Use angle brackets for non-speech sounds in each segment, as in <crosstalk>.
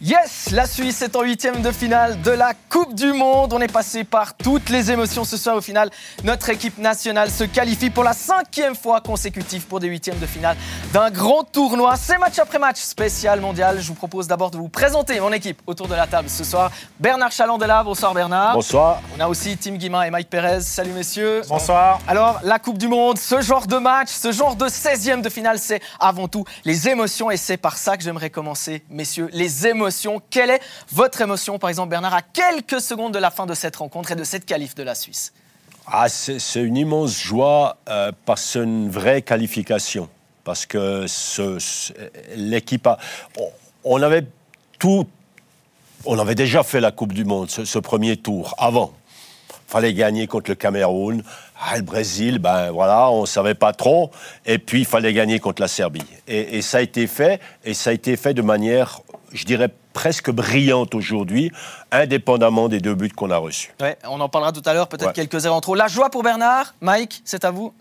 Yes, la Suisse est en huitième de finale de la Coupe du Monde. On est passé par toutes les émotions ce soir. Au final, notre équipe nationale se qualifie pour la cinquième fois consécutive pour des huitièmes de finale d'un grand tournoi. C'est match après match spécial mondial. Je vous propose d'abord de vous présenter mon équipe autour de la table ce soir. Bernard Chalandela, bonsoir Bernard. Bonsoir. On a aussi Tim Guimin et Mike Perez. Salut messieurs. Bonsoir. Alors, la Coupe du Monde, ce genre de match, ce genre de 16e de finale, c'est avant tout les émotions et c'est par ça que j'aimerais commencer, messieurs. Les émotions quelle est votre émotion, par exemple, Bernard, à quelques secondes de la fin de cette rencontre et de cette qualif de la Suisse? Ah, C'est une immense joie euh, parce que une vraie qualification. Parce que l'équipe a. On, avait tout. On avait déjà fait la Coupe du Monde, ce, premier tour, avant. fallait gagner contre le Cameroun. Ah, le Brésil, ben voilà, on ne savait pas trop. Et puis, il fallait gagner contre la Serbie. Et, ça a été fait, et ça a été fait de manière, je dirais, presque brillante aujourd'hui, indépendamment des deux buts qu'on a reçus. Ouais, on en parlera tout à l'heure, peut-être quelques heures en trop. La joie pour Bernard, Mike, c'est à vous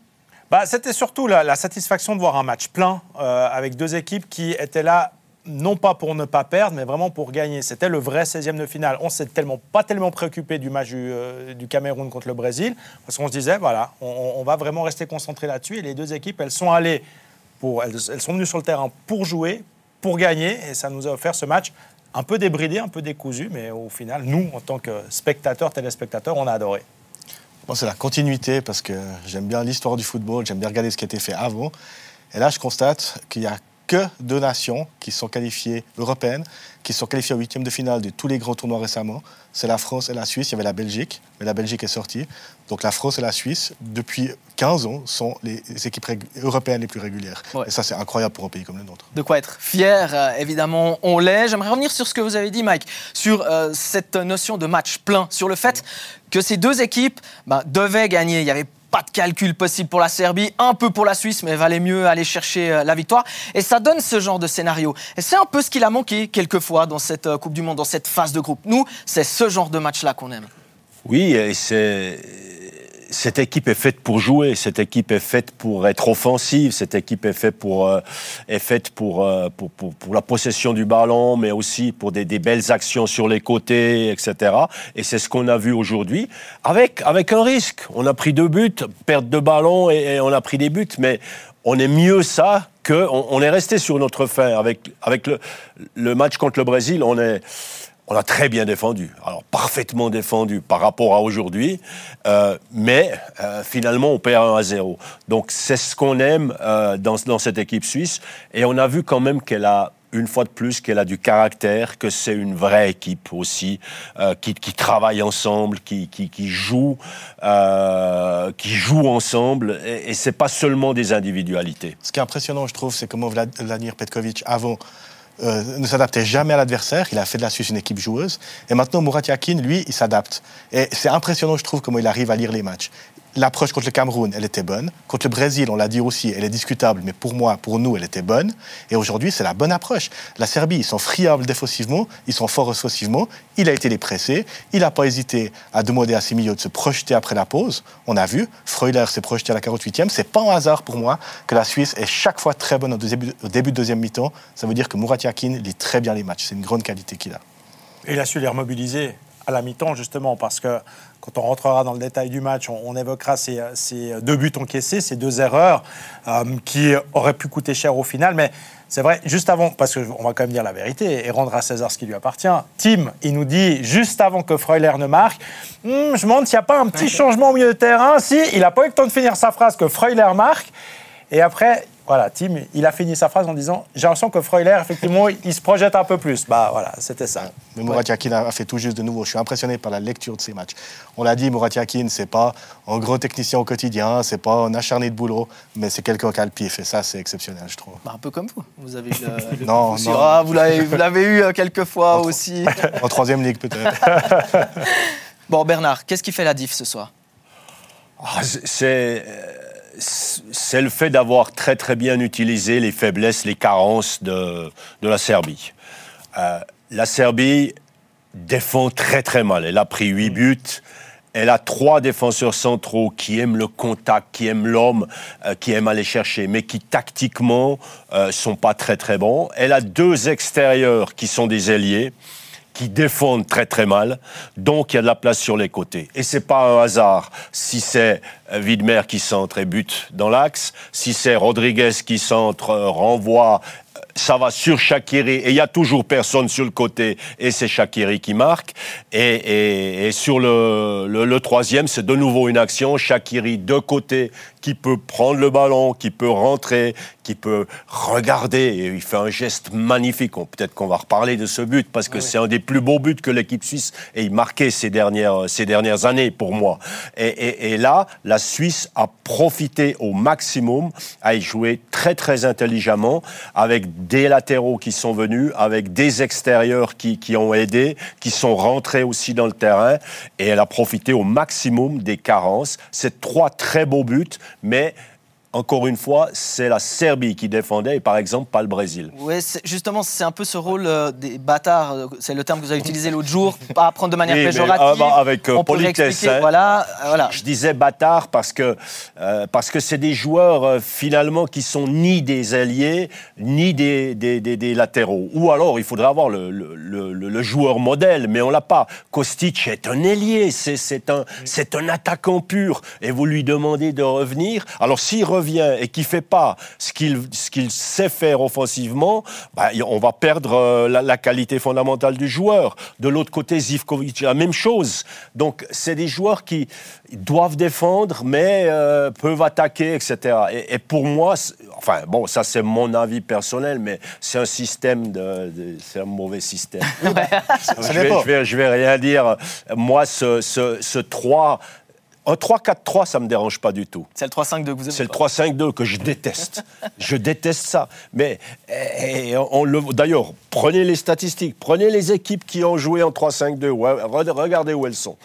bah, C'était surtout la, satisfaction de voir un match plein, euh, avec deux équipes qui étaient là non pas pour ne pas perdre, mais vraiment pour gagner. C'était le vrai 16e de finale. On s'est tellement pas tellement préoccupé du match du, euh, Cameroun contre le Brésil, parce qu'on se disait, voilà, on, va vraiment rester concentré là-dessus. Et les deux équipes, elles sont allées, pour, elles, elles, sont venues sur le terrain pour jouer, pour gagner, et ça nous a offert ce match un peu débridé, un peu décousu, mais au final, nous, en tant que spectateurs, téléspectateurs, on a adoré. C'est la continuité parce que j'aime bien l'histoire du football, j'aime bien regarder ce qui a été fait avant. Et là, je constate qu'il y a que deux nations qui sont qualifiées européennes, qui sont qualifiées au huitième de finale de tous les grands tournois récemment. C'est la France et la Suisse. Il y avait la Belgique, mais la Belgique est sortie. Donc la France et la Suisse, depuis 15 ans, sont les équipes européennes les plus régulières. Et ça, c'est incroyable pour un pays comme le nôtre. De quoi être fier, euh, évidemment, on l'est. J'aimerais revenir sur ce que vous avez dit, Mike, sur euh, cette notion de match plein, sur le fait que ces deux équipes bah, devaient gagner. Il y avait pas de calcul possible pour la Serbie, un peu pour la Suisse, mais valait mieux aller chercher euh, la victoire. Et ça donne ce genre de scénario. Et c'est un peu ce qu'il a manqué quelquefois dans cette euh, Coupe du Monde, dans cette phase de groupe. Nous, c'est ce genre de match-là qu'on aime. Oui, et c'est cette équipe est faite pour jouer, cette équipe est faite pour être offensive, cette équipe est faite pour, euh, est faite pour, pour, pour, la possession du ballon, mais aussi pour des, des belles actions sur les côtés, etc. Et c'est ce qu'on a vu aujourd'hui, avec, avec un risque. On a pris deux buts, perte de ballon et, et on a pris des buts, mais on est mieux ça que on, est resté sur notre fin. Avec, avec le, le match contre le Brésil, on est on a très bien défendu, alors parfaitement défendu par rapport à aujourd'hui, euh, mais euh, finalement on perd 1 à 0. Donc c'est ce qu'on aime euh, dans, dans, cette équipe suisse, et on a vu quand même qu'elle a une fois de plus qu'elle a du caractère, que c'est une vraie équipe aussi, qui, qui, travaille ensemble, qui, qui, qui joue, qui joue ensemble, et, et c'est pas seulement des individualités. Ce qui est impressionnant, je trouve, c'est comment Vladimir Petkovic, avant euh, ne s'adaptait jamais à l'adversaire. Il a fait de la Suisse une équipe joueuse. Et maintenant, Murat Yakin, lui, il s'adapte. Et c'est impressionnant, je trouve, comment il arrive à lire les matchs l'approche contre le Cameroun, elle était bonne. Contre le Brésil, on l'a dit aussi, elle est discutable, mais pour moi, pour nous, elle était bonne. Et aujourd'hui, c'est la bonne approche. La Serbie, ils sont friables défensivement, ils sont forts offensivement. Il a été les pressés. Il n'a pas hésité à demander à ses milieux de se projeter après la pause. On a vu, Freuler s'est projeté à la 48e. C'est pas un hasard pour moi que la Suisse est chaque fois très bonne au, début, au début de deuxième mi-temps. Ça veut dire que Murat Yakin lit très bien les matchs. C'est une grande qualité qu'il a. Et il a su les remobiliser à la mi-temps, justement, parce que quand on rentrera dans le détail du match, on, évoquera ces, deux buts encaissés, ces deux erreurs euh, qui auraient pu coûter cher au final. Mais c'est vrai, juste avant, parce qu'on va quand même dire la vérité et rendre à César ce qui lui appartient, Tim, il nous dit juste avant que Freuler ne marque, hmm, je me demande s'il n'y a pas un petit changement au milieu de terrain. Si, il n'a pas eu le temps de finir sa phrase que Freuler marque. Et après, voilà, Tim, il a fini sa phrase en disant J'ai l'impression que Freuler, effectivement, <laughs> il se projette un peu plus. Bah voilà, c'était ça. Mais Murat Yakin a fait tout juste de nouveau. Je suis impressionné par la lecture de ces matchs. On l'a dit, Murat Yakin, c'est pas un gros technicien au quotidien, c'est pas un acharné de boulot, mais c'est quelqu'un qui a le pif. Et ça, c'est exceptionnel, je trouve. Bah, un peu comme vous. Vous avez eu <laughs> le, non, non. Ah, vous l'avez eu euh, quelques fois aussi. <laughs> en troisième ligue, peut-être. bon, Bernard, qu'est-ce qui fait la diff ce soir? Ah, C'est c'est le fait d'avoir très très bien utilisé les faiblesses, les carences de, de la Serbie. Euh, la Serbie défend très très mal. Elle a pris 8 buts. elle a trois défenseurs centraux qui aiment le contact, qui aiment l'homme, euh, qui aiment aller chercher, mais qui tactiquement euh, sont pas très très bons. Elle a deux extérieurs qui sont des ailiers qui défendent très très mal, donc il y a de la place sur les côtés. Et c'est pas un hasard si c'est euh, Widmer qui centre et bute dans l'axe, si c'est Rodriguez qui centre, euh, renvoie ça va sur Shakiri et il y a toujours personne sur le côté et c'est Shakiri qui marque. Et, sur le, le troisième, c'est de nouveau une action. Shakiri de côté qui peut prendre le ballon, qui peut rentrer, qui peut regarder. Et il fait un geste magnifique. Peut-être qu'on va reparler de ce but parce que c'est un des plus beaux buts que l'équipe suisse ait marqué ces dernières, ces dernières années pour moi. Et, et, là, la Suisse a profité au maximum, a y joué très très intelligemment avec des latéraux qui sont venus, avec des extérieurs qui, qui ont aidé, qui sont rentrés aussi dans le terrain. Et elle a profité au maximum des carences. C'est trois très beaux buts mais encore une fois, c'est la Serbie qui défendait et par exemple pas le Brésil. Oui, justement, c'est un peu ce rôle euh, des bâtards, euh, c'est le terme que vous avez utilisé l'autre jour, pas apprendre de manière <laughs> péjorative. Ah, bah, avec euh, politesse. Hein. voilà, voilà. Je, disais bâtard parce que parce que c'est des joueurs finalement qui sont ni des alliés ni des, des, des, latéraux. Ou alors il faudrait avoir le, le, le, joueur modèle, mais on l'a pas. Kostic est un ailier, c'est un, c'est un attaquant pur. Et vous lui demandez de revenir. Alors s'il revient et qui fait pas ce qu'il ce qu'il sait faire offensivement, bah, on va perdre euh, la, qualité fondamentale du joueur. De l'autre côté, Zivkovic, la même chose. Donc, c'est des joueurs qui doivent défendre, mais euh, peuvent attaquer, etc. Et, pour moi, enfin, bon, ça c'est mon avis personnel, mais c'est un système de, c'est un mauvais système. <laughs> je, vais, je, vais, je, vais, rien dire. Moi, ce, ce, ce 3 un 3-4-3, ça ne me dérange pas du tout. C'est le 3-5-2 que vous aimez C'est le 3-5-2 que je déteste. je déteste ça. Mais on le, d'ailleurs, prenez les statistiques, prenez les équipes qui ont joué en 3-5-2, regardez où elles sont.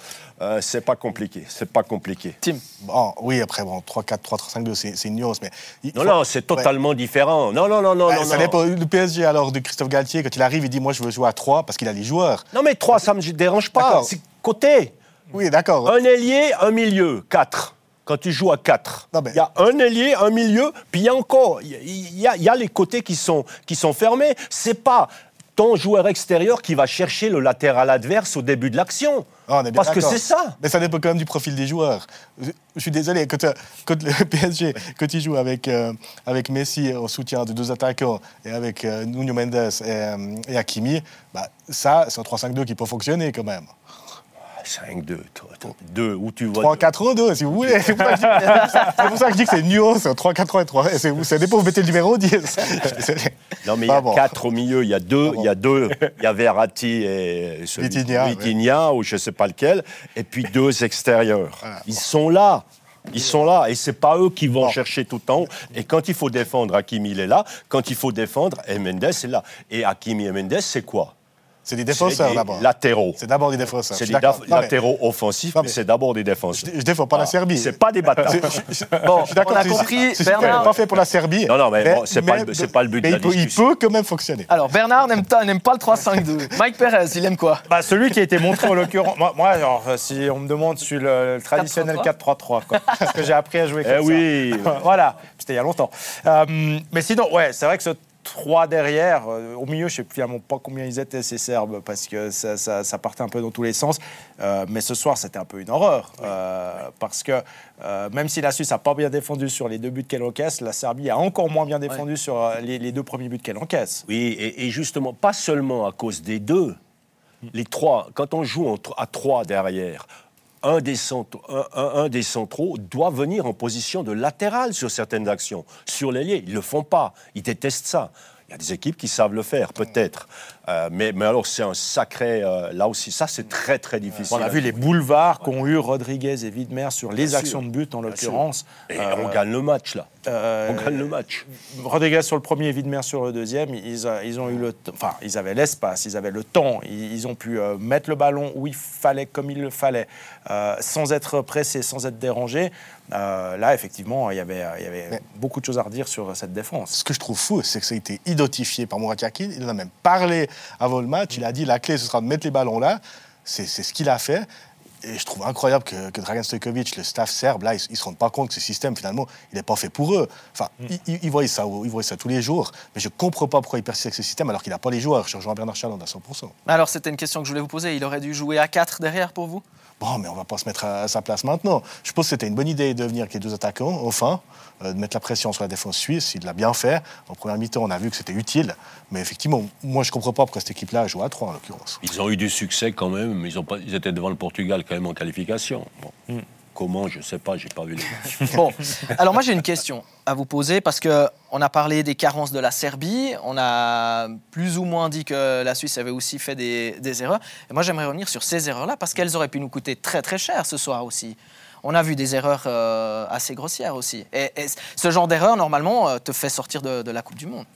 Euh, c'est pas compliqué, c'est pas compliqué. Tim bon, Oui, après, bon, 3-4-3-3-5-2, c'est une nuance, mais... non, non, c'est totalement différent. Non, non, non, non, non. Ça dépend. Le PSG, alors, de Christophe Galtier, quand il arrive, il dit, moi, je veux jouer à 3 parce qu'il a les joueurs. Non, mais 3, ça me dérange pas. C'est côté. Oui, d'accord. Un ailier, un milieu, quatre. Quand tu joues à quatre, il y a un ailier, un milieu, puis il y a encore, il y, a, les côtés qui sont, qui sont fermés. C'est pas ton joueur extérieur qui va chercher le latéral adverse au début de l'action. Ah, Parce que c'est ça. Mais ça dépend quand même du profil des joueurs. Je, suis désolé, quand, quand, <laughs> le PSG, quand il joue avec, euh, avec Messi en soutien de deux attaquants et avec euh, Nuno Mendes et, euh, et Hakimi, bah, ça, c'est un 3-5-2 qui peut fonctionner quand même. 5-2, 2, où tu vois. 3-4-2, si vous voulez. C'est pour, ça que je dis <laughs> que c'est nuance, 3-4 3. Ça dépend, vous mettez le numéro 10. <laughs> non, mais il y a 4 au milieu, il y a 2, il y a 2, il y a Verratti et Vitinha, ou je ne sais pas lequel, et puis deux extérieurs. Ils sont là. Ils sont là et c'est pas eux qui vont chercher tout le temps. Et quand il faut défendre, Hakimi il est là. Quand il faut défendre, Mendes est là. Et Hakimi et Mendes, c'est quoi? C'est des défenseurs d'abord. Latéraux. C'est d'abord des défenseurs. C'est des latéraux offensifs, mais, c'est d'abord des défenseurs. Je, ne défends pas la ah, Serbie. C'est pas des bâtards. bon, on a compris. Bernard. pas fait pour la Serbie. Non, non, mais, bon, c'est pas, pas, le but de la il peut, il peut quand même fonctionner. Alors Bernard n'aime pas, le 3-5-2. <laughs> Mike Perez, il aime quoi? Bah, Celui qui a été montré en l'occurrence. Moi, alors, si on me demande, je suis le, traditionnel 4-3-3. Parce que j'ai appris à jouer comme eh oui. <laughs> voilà, c'était il y a longtemps. Euh, mais sinon, ouais, c'est vrai que ce trois derrière. Euh, au milieu, je ne sais finalement pas combien ils étaient, ces Serbes, parce que ça, partait un peu dans tous les sens. Euh, mais ce soir, c'était un peu une horreur. Euh, parce que même si la Suisse n'a pas bien défendu sur les deux buts qu'elle encaisse, la Serbie a encore moins bien défendu sur les, deux premiers buts qu'elle encaisse. Oui, et, justement, pas seulement à cause des deux. Les trois, quand on joue à trois derrière, un des, centraux, doit venir en position de latéral sur certaines actions. Sur l'ailier, ils ne le font pas. Ils détestent ça. Il y a des équipes qui savent le faire, peut-être. Euh, mais, mais, alors, c'est un sacré. Euh, là aussi, ça, c'est très, très difficile. On a vu les boulevards qu'ont eu Rodriguez et Widmer sur les actions de but, en l'occurrence. Et on gagne le match, là. Euh, on gagne le match. Rodriguez sur le premier, Widmer sur le deuxième. Ils, ils ont eu le Enfin, ils avaient l'espace, ils avaient le temps. Ils, ont pu mettre le ballon où il fallait, comme il le fallait, sans être pressés, sans être dérangés. Là, effectivement, il y avait, il y avait beaucoup de choses à redire sur cette défense. Ce que je trouve fou, c'est que ça a été identifié par Mourad Yakin. Il en a même parlé avant le match. Il a dit la clé, ce sera de mettre les ballons là. C'est ce qu'il a fait. Et je trouve incroyable que, que Dragan Stojkovic, le staff serbe, là, ils ne se rendent pas compte que ce système, finalement, il n'est pas fait pour eux. Enfin, Mm. ils, ils- ils voient ça, ils voient ça tous les jours. Mais je ne comprends pas pourquoi il persiste avec ce système alors qu'il n'a pas les joueurs. Je rejoins Bernard Chalon à 100%. Alors, c'était une question que je voulais vous poser. Il aurait dû jouer à 4 derrière pour vous? Bon, mais on va pas se mettre à, à sa place maintenant. Je pense que c'était une bonne idée de venir avec les deux attaquants, enfin, euh, de mettre la pression sur la défense suisse. Il l'a bien fait. En première mi-temps, on a vu que c'était utile. Mais effectivement, moi, je comprends pas pourquoi cette équipe-là joue à 3 en l'occurrence. Ils ont eu du succès quand même, mais ils, ont pas, ils étaient devant le Portugal quand même en qualification. Bon. Comment, je ne sais pas, j'ai pas vu les. <laughs> Bon, alors moi j'ai une question à vous poser parce que on a parlé des carences de la Serbie, on a plus ou moins dit que la Suisse avait aussi fait des, erreurs. Et moi j'aimerais revenir sur ces erreurs-là parce qu'elles auraient pu nous coûter très très cher ce soir aussi. On a vu des erreurs euh, assez grossières aussi. Et, ce genre d'erreur normalement euh, te fait sortir de la Coupe du Monde.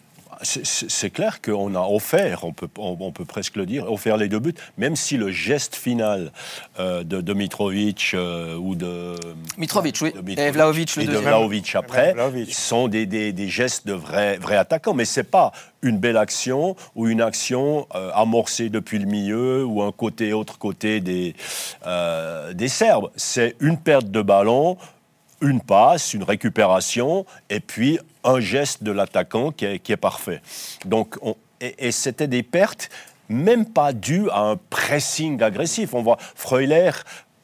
C'est- C'est c'est clair qu'on a offert, on peut, on, on peut presque le dire, offert les deux buts, même si le geste final euh, de, de Mitrovic euh, ou de. Mitrovic, oui. de Mitrovic Et Vlahovic, le et de. Vlahovic après, Vlahovic. sont des, des- des gestes de vrais, vrais attaquants. Mais ce n'est pas une belle action ou une action euh, amorcée depuis le milieu ou un côté, autre côté des, euh, des Serbes. C'est une perte de ballon, une passe, une récupération, et puis un geste de l'attaquant qui est, parfait. Donc, on- et, et c'était des pertes même pas dues à un pressing agressif. On voit Freuler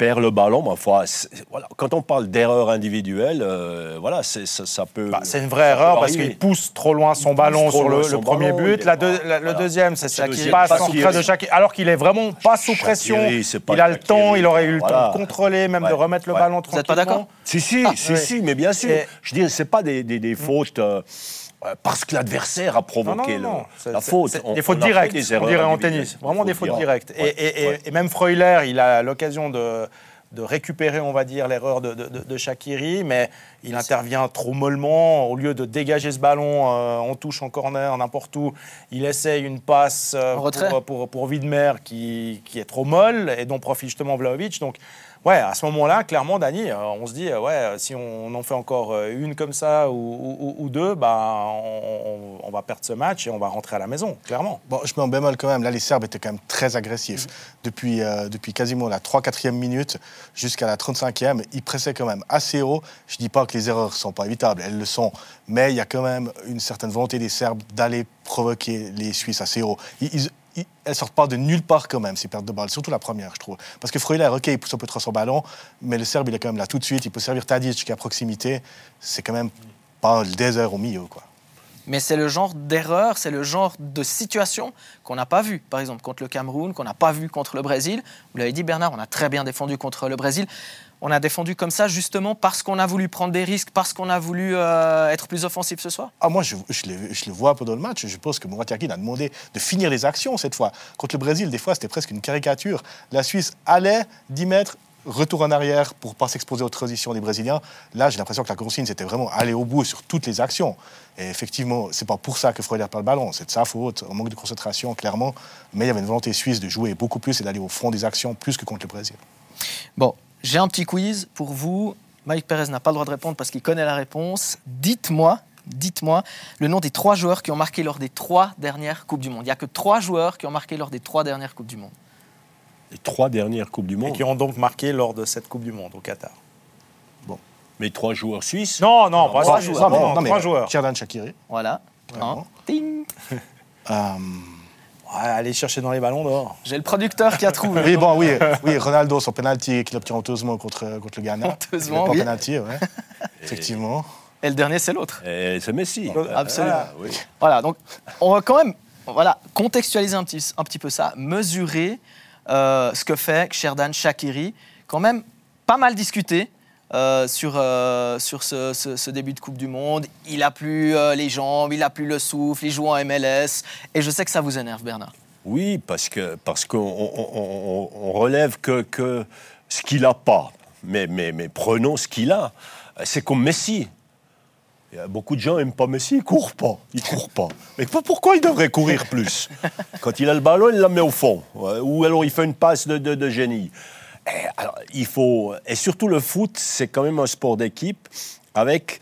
perd le ballon, mais enfin, c'est- voilà, quand on parle d'erreur individuelle, euh, voilà, c'est- ça, ça peut. Bah, c'est une vraie ça erreur parce qu'il pousse trop loin son ballon sur le, premier ballon, but. il- La deux- voilà. la- le deuxième, c'est Shaqiri. Shaqiri passe en de Shaqiri, alors qu'il est vraiment pas sous pression. Shaqiri, c'est pas Il a le temps, il aurait eu le temps de contrôler, même de remettre le Ouais. ballon Vous êtes pas d'accord tranquillement. Si, si, si, oui. si, mais bien sûr. Et- Je dis, c'est pas des, des- des fautes euh, euh, parce que l'adversaire a provoqué non, non, non. le- C'est- la faute. On- Des fautes on directes, des on dirait en tennis. Vraiment des fautes directes. directes. Et, Ouais, et- et- ouais. et même Freuler, il a l'occasion de, de récupérer, on va dire, l'erreur de, de, de- de Shaqiri, mais il intervient trop mollement. Au lieu de dégager ce ballon euh, en touche, en corner, n'importe où, il essaye une passe euh, pour, pour, pour Widmer qui, qui est trop molle et dont profite justement Vlahovic. Donc, ouais, à ce moment-là, clairement, Dani, euh, on se dit, euh, ouais, euh, si on en fait encore une comme ça ou, ou- ou deux, bah, on, on va perdre ce match et on va rentrer à la maison, clairement. Bon, je mets en bémol quand même. Là, les Serbes étaient quand même très agressifs. Depuis, euh, depuis quasiment la 3-4e minute jusqu'à la 35e, ils pressaient quand même assez haut. Je dis pas que les erreurs sont pas évitables, elles le sont. Mais il y a quand même une certaine volonté des Serbes d'aller provoquer les Suisses assez haut. Ils, ils- elles sortent pas de nulle part quand même, ces pertes de balles. Surtout la première, je trouve. Parce que Freuler, OK, il pousse un peu trop son ballon, mais le Serbe, il est quand même là tout de suite. Il peut servir Tadic qui à proximité. C'est quand même pas un désert au milieu, quoi. Mais c'est le genre d'erreur, c'est le genre de situation qu'on n'a pas vu, par exemple, contre le Cameroun, qu'on n'a pas vu contre le Brésil. Vous l'avez dit, Bernard, on a très bien défendu contre le Brésil. On a défendu comme ça justement parce qu'on a voulu prendre des risques, parce qu'on a voulu euh, être plus offensif ce soir? Ah, moi, je, je le, je le vois pendant le match. Je pense que Murat Yakin a demandé de finir les actions cette fois. Contre le Brésil, des fois, c'était presque une caricature. La Suisse allait 10 mètres, retour en arrière pour pas s'exposer aux transitions des Brésiliens. Là, j'ai l'impression que la consigne, c'était vraiment aller au bout sur toutes les actions. Et effectivement, c'est pas pour ça que Freuler perd le ballon. C'est de sa faute, un manque de concentration, clairement. Mais il y avait une volonté suisse de jouer beaucoup plus et d'aller au fond des actions, plus que contre le Brésil. Bon, j'ai un petit quiz pour vous. Mike Perez n'a pas le droit de répondre parce qu'il connaît la réponse. Dites-moi, dites-moi le nom des trois joueurs qui ont marqué lors des trois dernières Coupes du Monde. Il n'y a que trois joueurs qui ont marqué lors des trois dernières Coupes du Monde. Les trois dernières Coupes du Et Monde. qui ont donc marqué lors de cette Coupe du Monde au Qatar. Mais trois joueurs suisses. Non, non, pas trois joueurs. non, Non, non, mais trois joueurs. Xherdan Shaqiri. Voilà. Un. Ting. <laughs> Euh, Ouais, allez chercher dans les ballons dehors. J'ai le producteur qui a trouvé. Oui, bon, oui, oui, Ronaldo, son penalty qu'il obtient honteusement contre, contre le Ghana. Honteusement, oui. penalty, ouais. <laughs> Effectivement. Et le dernier, c'est l'autre. Et c'est Messi. Absolument. Ah, oui. Voilà, donc on va quand même voilà, contextualiser un petit, un petit peu ça, mesurer euh, ce que fait Sherdan Shakiri, quand même pas mal discuté euh, sur, euh, sur ce, ce- ce début de Coupe du Monde. Il a plus euh, les jambes, il a plus le souffle, il joue en MLS, et je sais que ça vous énerve, Bernard. Oui, parce que parce qu'on on, on- on relève que, que ce qu'il n'a pas. Mais, mais, mais prenons ce qu'il a. C'est comme Messi. Beaucoup de gens n'aiment pas Messi, il court pas. Il court pas. Mais pourquoi il devrait courir plus? <laughs> Quand il a le ballon, il la met au fond. Ou alors il fait une passe de, de- de génie. Et, alors, il faut, et surtout le foot, c'est quand même un sport d'équipe avec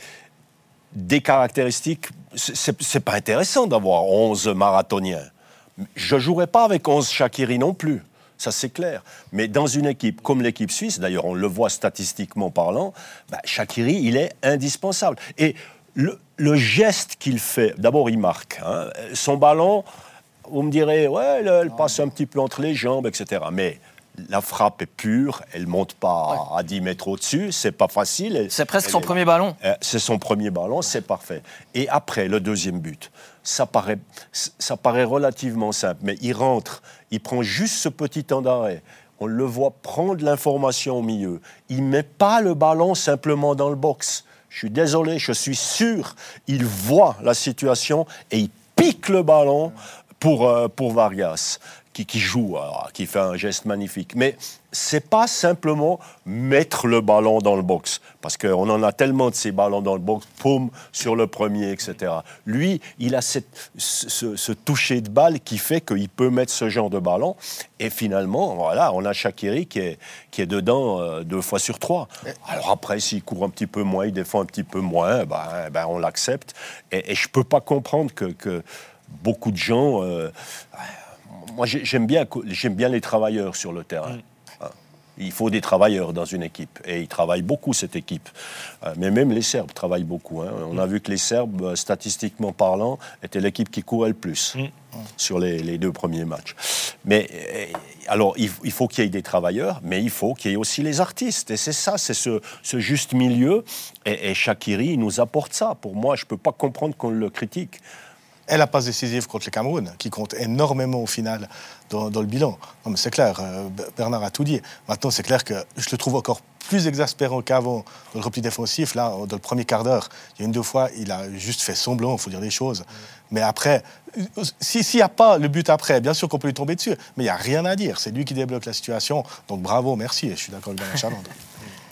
des caractéristiques. C'est- pas intéressant d'avoir 11 marathoniens. Je jouerai pas avec 11 Shakiri non plus. Ça, c'est clair. Mais dans une équipe comme l'équipe suisse, d'ailleurs, on le voit statistiquement parlant, bah, Shakiri, il est indispensable. Et le, geste qu'il fait, d'abord, il marque. Hein. Son ballon, vous me direz, ouais, elle, passe un petit peu entre les jambes, etc. Mais la frappe est pure, elle monte pas à 10 mètres au-dessus, c'est pas facile. C'est presque son premier ballon. Euh, c'est son premier ballon, c'est parfait. Et après, le deuxième but, ça paraît, ça paraît relativement simple, mais il rentre, il prend juste ce petit temps d'arrêt. On le voit prendre l'information au milieu. Il met pas le ballon simplement dans le box. Je suis désolé, je suis sûr, il voit la situation et il pique le ballon pour, euh, pour Vargas qui, joue, qui fait un geste magnifique. Mais c'est pas simplement mettre le ballon dans le box, parce qu'on en a tellement de ces ballons dans le box, poum, sur le premier, etc. Lui, il a cette, ce, toucher de balle qui fait qu'il peut mettre ce genre de ballon. Et finalement, voilà, on a Shakiri qui est, qui est dedans euh, deux fois sur trois. Alors après, s'il court un petit peu moins, il défend un petit peu moins, ben, ben on l'accepte. Et, et je peux pas comprendre que, que beaucoup de gens... Euh, moi, j'aime bien, bien les travailleurs sur le terrain. Mm. Hein. Il faut des travailleurs dans une équipe. Et ils travaillent beaucoup, cette équipe. Euh, mais même les Serbes travaillent beaucoup. Hein. On a vu que les Serbes, euh, statistiquement parlant, étaient l'équipe qui courait le plus mm. sur les, deux premiers matchs. Mais euh, alors, il, faut qu'il y ait des travailleurs, mais il faut qu'il y ait aussi les artistes. Et c'est ça, c'est ce, juste milieu. Et, et Shakiri, il nous apporte ça. Pour moi, je ne peux pas comprendre qu'on le critique et la passe décisive contre le Cameroun, qui compte énormément au final dans, le bilan. Non, c'est clair, euh, Bernard a tout dit. Maintenant, c'est clair que je le trouve encore plus exaspérant qu'avant dans le repli défensif. Là, dans le premier quart d'heure, il y a une deux fois, il a juste fait semblant, il faut dire des choses. Mais après, s'il n'y a pas le but après, bien sûr qu'on peut lui tomber dessus, mais il n'y a rien à dire. C'est lui qui débloque la situation. Donc bravo, merci. Je suis d'accord avec Bernard Chalandre. <laughs>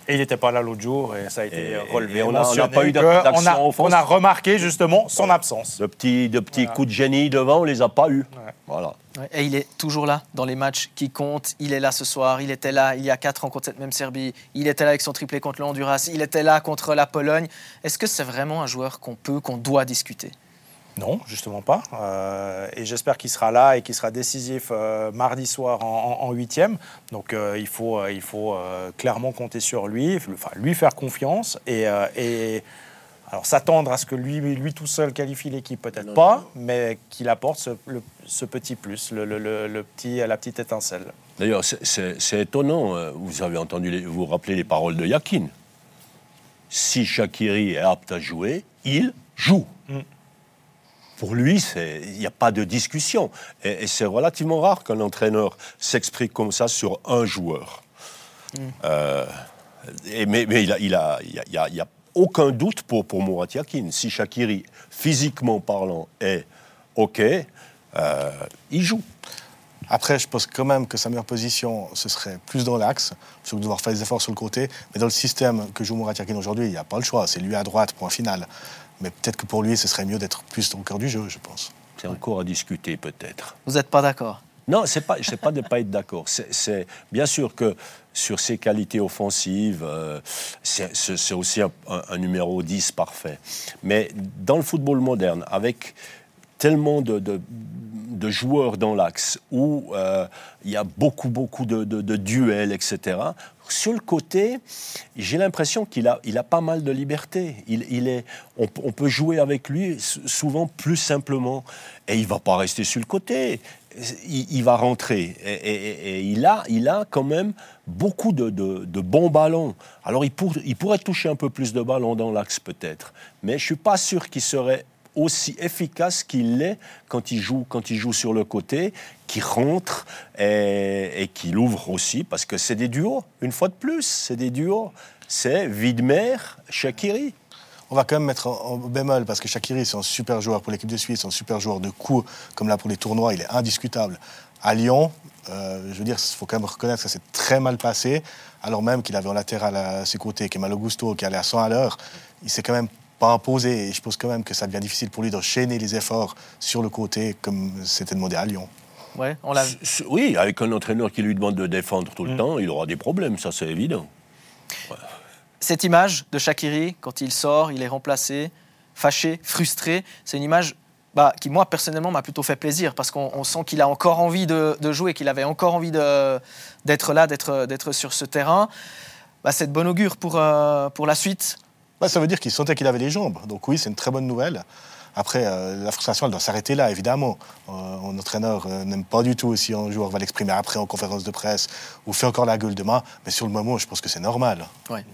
Et il n'était pas là l'autre jour et ça a été relevé. on n'a pas eu d'action on, a remarqué justement son absence. De petits, de petits coups de génie devant, on les a pas eus. Voilà. Et il est toujours là dans les matchs qui comptent. Il est là ce soir. Il était là il y a 4 ans contre cette même Serbie. Il était là avec son triplé contre le Honduras. Il était là contre la Pologne. Est-ce que c'est vraiment un joueur qu'on peut, qu'on doit discuter? Non, justement pas. Euh, et j'espère qu'il sera là et qu'il sera décisif euh, mardi soir en huitième. Donc euh, il faut, il faut clairement compter sur lui, enfin, lui faire confiance et, alors s'attendre à ce que lui, lui tout seul qualifie l'équipe, peut-être pas, mais qu'il apporte ce, petit plus, le, petit, la petite étincelle. D'ailleurs, c'est étonnant. Vous avez entendu, vous, vous rappelez les paroles de Yakin. Si Shakiri est apte à jouer, il joue. Pour lui, il n'y a pas de discussion. Et, c'est relativement rare qu'un entraîneur s'exprime comme ça sur un joueur. Mm. Euh, et, mais, il n'y a, a, aucun doute pour, pour Murat Yakin. Si Shakiri, physiquement parlant, est OK, euh, il joue. Après, je pense quand même que sa meilleure position, ce serait plus dans l'axe, plutôt que de devoir faire des efforts sur le côté. Mais dans le système que joue Murat Yakin aujourd'hui, il n'y a pas le choix. C'est lui à droite, point final. Mais peut-être que pour lui, ce serait mieux d'être plus au cœur du jeu, je pense. C'est encore à discuter, peut-être. Vous n'êtes pas d'accord? Non, ce n'est pas, pas de ne pas être d'accord. C'est bien sûr que sur ses qualités offensives, euh, c'est aussi un, numéro 10 parfait. Mais dans le football moderne, avec tellement de, de, joueurs dans l'axe, où euh, il y a beaucoup, beaucoup de, de duels, etc., sur le côté, j'ai l'impression qu'il a, il a pas mal de liberté. Il, est, on, peut jouer avec lui souvent plus simplement. Et il va pas rester sur le côté. Il, va rentrer. Et, il, a, il a quand même beaucoup de, bons ballons. Alors il, il pourrait toucher un peu plus de ballons dans l'axe peut-être. Mais je suis pas sûr qu'il serait aussi efficace qu'il l'est quand il joue, quand il joue sur le côté, qui rentre et, et qui l'ouvre aussi, parce que c'est des duos, une fois de plus, c'est des duos. C'est Widmer, Shakiri. On va quand même mettre en bémol, parce que Shakiri, c'est un super joueur pour l'équipe de Suisse, un super joueur de coup, comme là pour les tournois, il est indiscutable. À Lyon, euh, je veux dire, il faut quand même reconnaître que ça s'est très mal passé, alors même qu'il avait en latéral à ses côtés, qui est Gusto, qui allait à 100 à l'heure. Il s'est quand même pas imposé. Et je pense quand même que ça devient difficile pour lui d'enchaîner les efforts sur le côté, comme c'était demandé à Lyon. Ouais, on oui, avec un entraîneur qui lui demande de défendre tout le mm. temps, il aura des problèmes, ça c'est évident. Cette image de Shakiri, quand il sort, il est remplacé, fâché, frustré, c'est une image bah, qui moi personnellement m'a plutôt fait plaisir parce qu'on sent qu'il a encore envie de, jouer, qu'il avait encore envie d'être là, d'être sur ce terrain. Bah, c'est de bon augure pour, euh, pour la suite. Bah, ça veut dire qu'il sentait qu'il avait les jambes. Donc oui, c'est une très bonne nouvelle. Après, euh, la frustration, elle doit s'arrêter là, évidemment. Euh, un entraîneur n'aime pas du tout si un joueur va l'exprimer après en conférence de presse ou fait encore la gueule demain. Mais sur le moment, je pense que c'est normal. Ouais.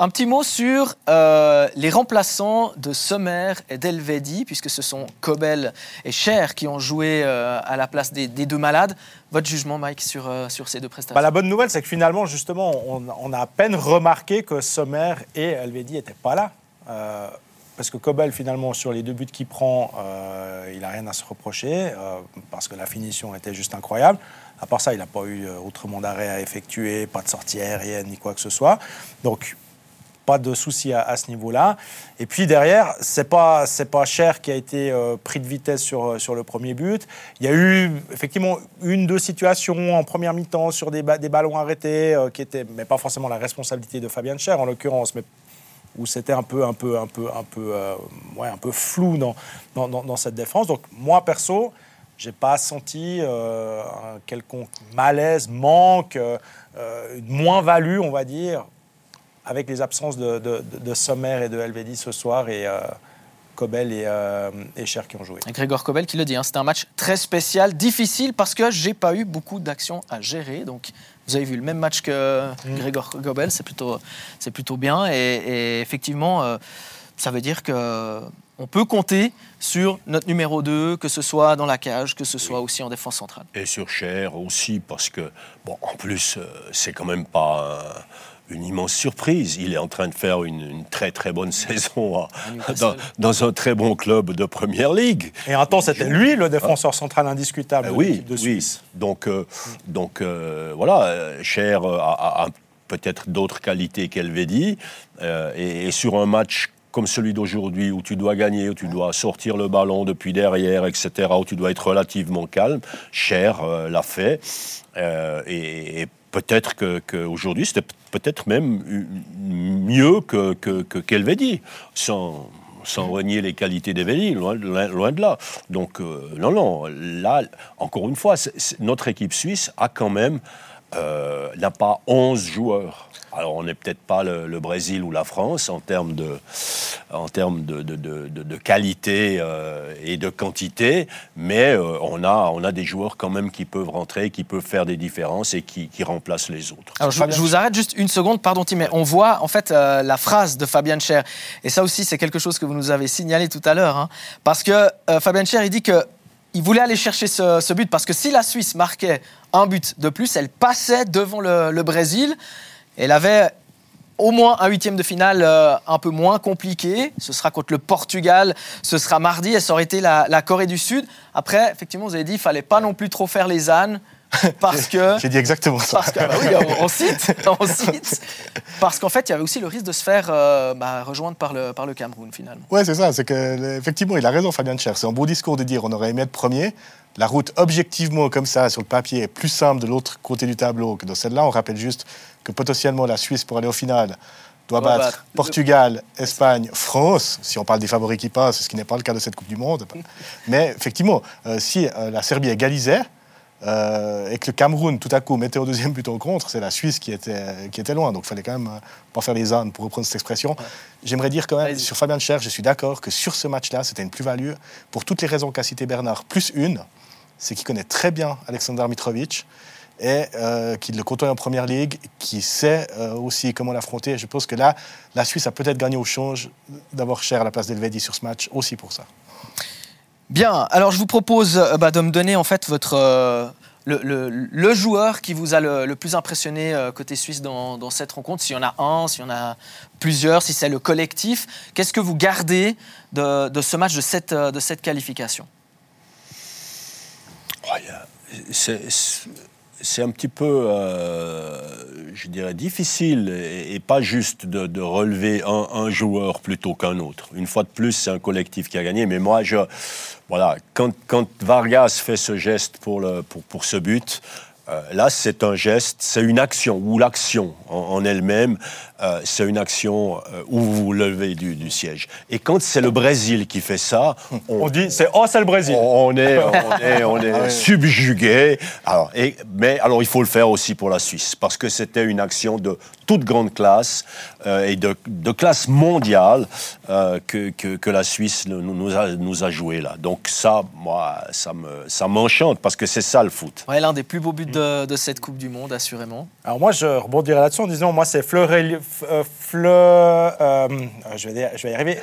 Un petit mot sur euh, les remplaçants de Sommer et d'Elvedi, puisque ce sont Kobel et Cher qui ont joué euh, à la place des, deux malades. Votre jugement, Mike, sur, euh, sur ces deux prestations? Bah, La bonne nouvelle, c'est que finalement, justement, on, a à peine remarqué que Sommer et Elvedi n'étaient pas là. Parce que Kobel, finalement, sur les deux buts qu'il prend, il n'a rien à se reprocher, parce que la finition était juste incroyable. À part ça, il n'a pas eu autrement d'arrêt à effectuer, pas de sortie aérienne ni quoi que ce soit. Donc, pas de souci à, ce niveau-là. Et puis derrière, c'est pas c'est pas cher qui a été euh, pris de vitesse sur euh, sur le premier but. Il y a eu effectivement une deux situations en première mi-temps sur des, des ballons arrêtés euh, qui étaient mais pas forcément la responsabilité de Fabien Cher en l'occurrence, mais où c'était un peu un peu un peu un peu ouais, un peu flou dans dans, cette défense. Donc moi perso, j'ai pas senti un quelconque malaise, manque, moins-value, on va dire, avec les absences de, de, Sommer et de Helvedi ce soir et euh, Kobel et, euh, et, Cher qui ont joué. Grégor Kobel qui le dit, hein, c'était un match très spécial, difficile parce que j'ai pas eu beaucoup d'actions à gérer. Donc vous avez vu le même match que mmh. Grégor Kobel, c'est plutôt, c'est plutôt bien. Et, effectivement, euh, ça veut dire que on peut compter sur notre numéro 2, que ce soit dans la cage, que ce soit aussi en défense centrale. Et sur Cher aussi, parce que, bon, en plus, c'est quand même pas une immense surprise. Il est en train de faire une, très très bonne <laughs> saison dans, un très bon club de première ligue. Et un temps, c'était lui le défenseur central indiscutable de oui, de Suisse. Oui. Donc, euh, donc euh, voilà, Cher a, peut-être d'autres qualités qu'Elvedi. Euh, et, et sur un match comme celui d'aujourd'hui, où tu dois gagner, où tu dois sortir le ballon depuis derrière, etc., où tu dois être relativement calme, Cher l'a fait. et, et peut-être qu'aujourd'hui, c'était peut-être même mieux que, que, que sans, sans renier les qualités d'Evely, loin, loin, de là. Donc, euh, non, non, là, encore une fois, notre équipe suisse a quand même, euh, n'a pas 11 joueurs alors, on n'est peut-être pas le, Brésil ou la France en termes de, en termes de, de, qualité euh, et de quantité, mais euh, on, a, on a des joueurs quand même qui peuvent rentrer, qui peuvent faire des différences et qui, qui remplacent les autres. Alors, je, vous arrête juste une seconde, pardon Tim, mais on voit en fait euh, la phrase de Fabien Cher, et ça aussi c'est quelque chose que vous nous avez signalé tout à l'heure, hein, parce que Fabien Cher, il dit que il voulait aller chercher ce, but parce que si la Suisse marquait un but de plus, elle passait devant le, le Brésil. Elle avait au moins un huitième de finale euh, un peu moins compliqué. Ce sera contre le Portugal, ce sera mardi, et ça aurait été la, Corée du Sud. Après, effectivement, vous avez dit qu'il fallait pas non plus trop faire les ânes. <laughs> Parce que. J'ai dit exactement ça. Parce que, bah oui, on, cite, <laughs> on cite. Parce qu'en fait, il y avait aussi le risque de se faire euh, bah, rejoindre par le, par le Cameroun, finalement. Ouais, c'est ça. C'est que, effectivement, il a raison, Fabien Cher. C'est un beau discours de dire on aurait aimé être premier. La route, objectivement, comme ça, sur le papier, est plus simple de l'autre côté du tableau que de celle-là. On rappelle juste que potentiellement la Suisse, pour aller au final, doit battre, Portugal, Espagne, France, si on parle des favoris qui passent, ce qui n'est pas le cas de cette Coupe du Monde. <laughs> Mais effectivement, euh, si euh, la Serbie égalisait, euh, et que le Cameroun, tout à coup, mettait au deuxième but au contre, c'est la Suisse qui était, qui était loin. Donc il fallait quand même pas faire les ânes, pour reprendre cette expression. J'aimerais dire quand même, sur Fabien Cher, je suis d'accord que sur ce match-là, c'était une plus-value pour toutes les raisons qu'a cité Bernard, plus une, c'est qu'il connaît très bien Alexander Mitrovic et euh, qui le côtoie en première ligue, qui sait euh, aussi comment l'affronter. Je pense que là, la Suisse a peut-être gagné au change d'avoir cher à la place d'Elvedi sur ce match, aussi pour ça. Bien, alors je vous propose euh, bah, de me donner en fait votre. Le, joueur qui vous a le, plus impressionné côté suisse dans, cette rencontre, s'il y en a un, s'il y en a plusieurs, si c'est le collectif, qu'est-ce que vous gardez de, ce match, de cette, de cette qualification? C'est c'est un petit peu, euh, je dirais, difficile et, pas juste de, relever un, joueur plutôt qu'un autre. Une fois de plus, c'est un collectif qui a gagné. Mais moi, je, voilà, quand, quand Vargas fait ce geste pour, pour, pour ce but, Euh, là, c'est un geste, c'est une action, ou l'action en, elle-même, euh, c'est une action euh, où vous vous levez du, siège. Et quand c'est le Brésil qui fait ça, on, dit c'est oh c'est le Brésil. On, <laughs> est, on est, ah subjugué. Alors, et, mais alors il faut le faire aussi pour la Suisse parce que c'était une action de toute grande classe et de, classe mondiale que, que, la Suisse nous, nous, a, nous a joué là. Donc ça, moi, ça me ça m'enchante parce que c'est ça le foot. Ouais, l'un des plus beaux buts de, cette Coupe du Monde, assurément. Alors moi, je rebondirai là-dessus en disant, moi, c'est Fleur, euh, Fleur euh, je, vais, je vais y arriver,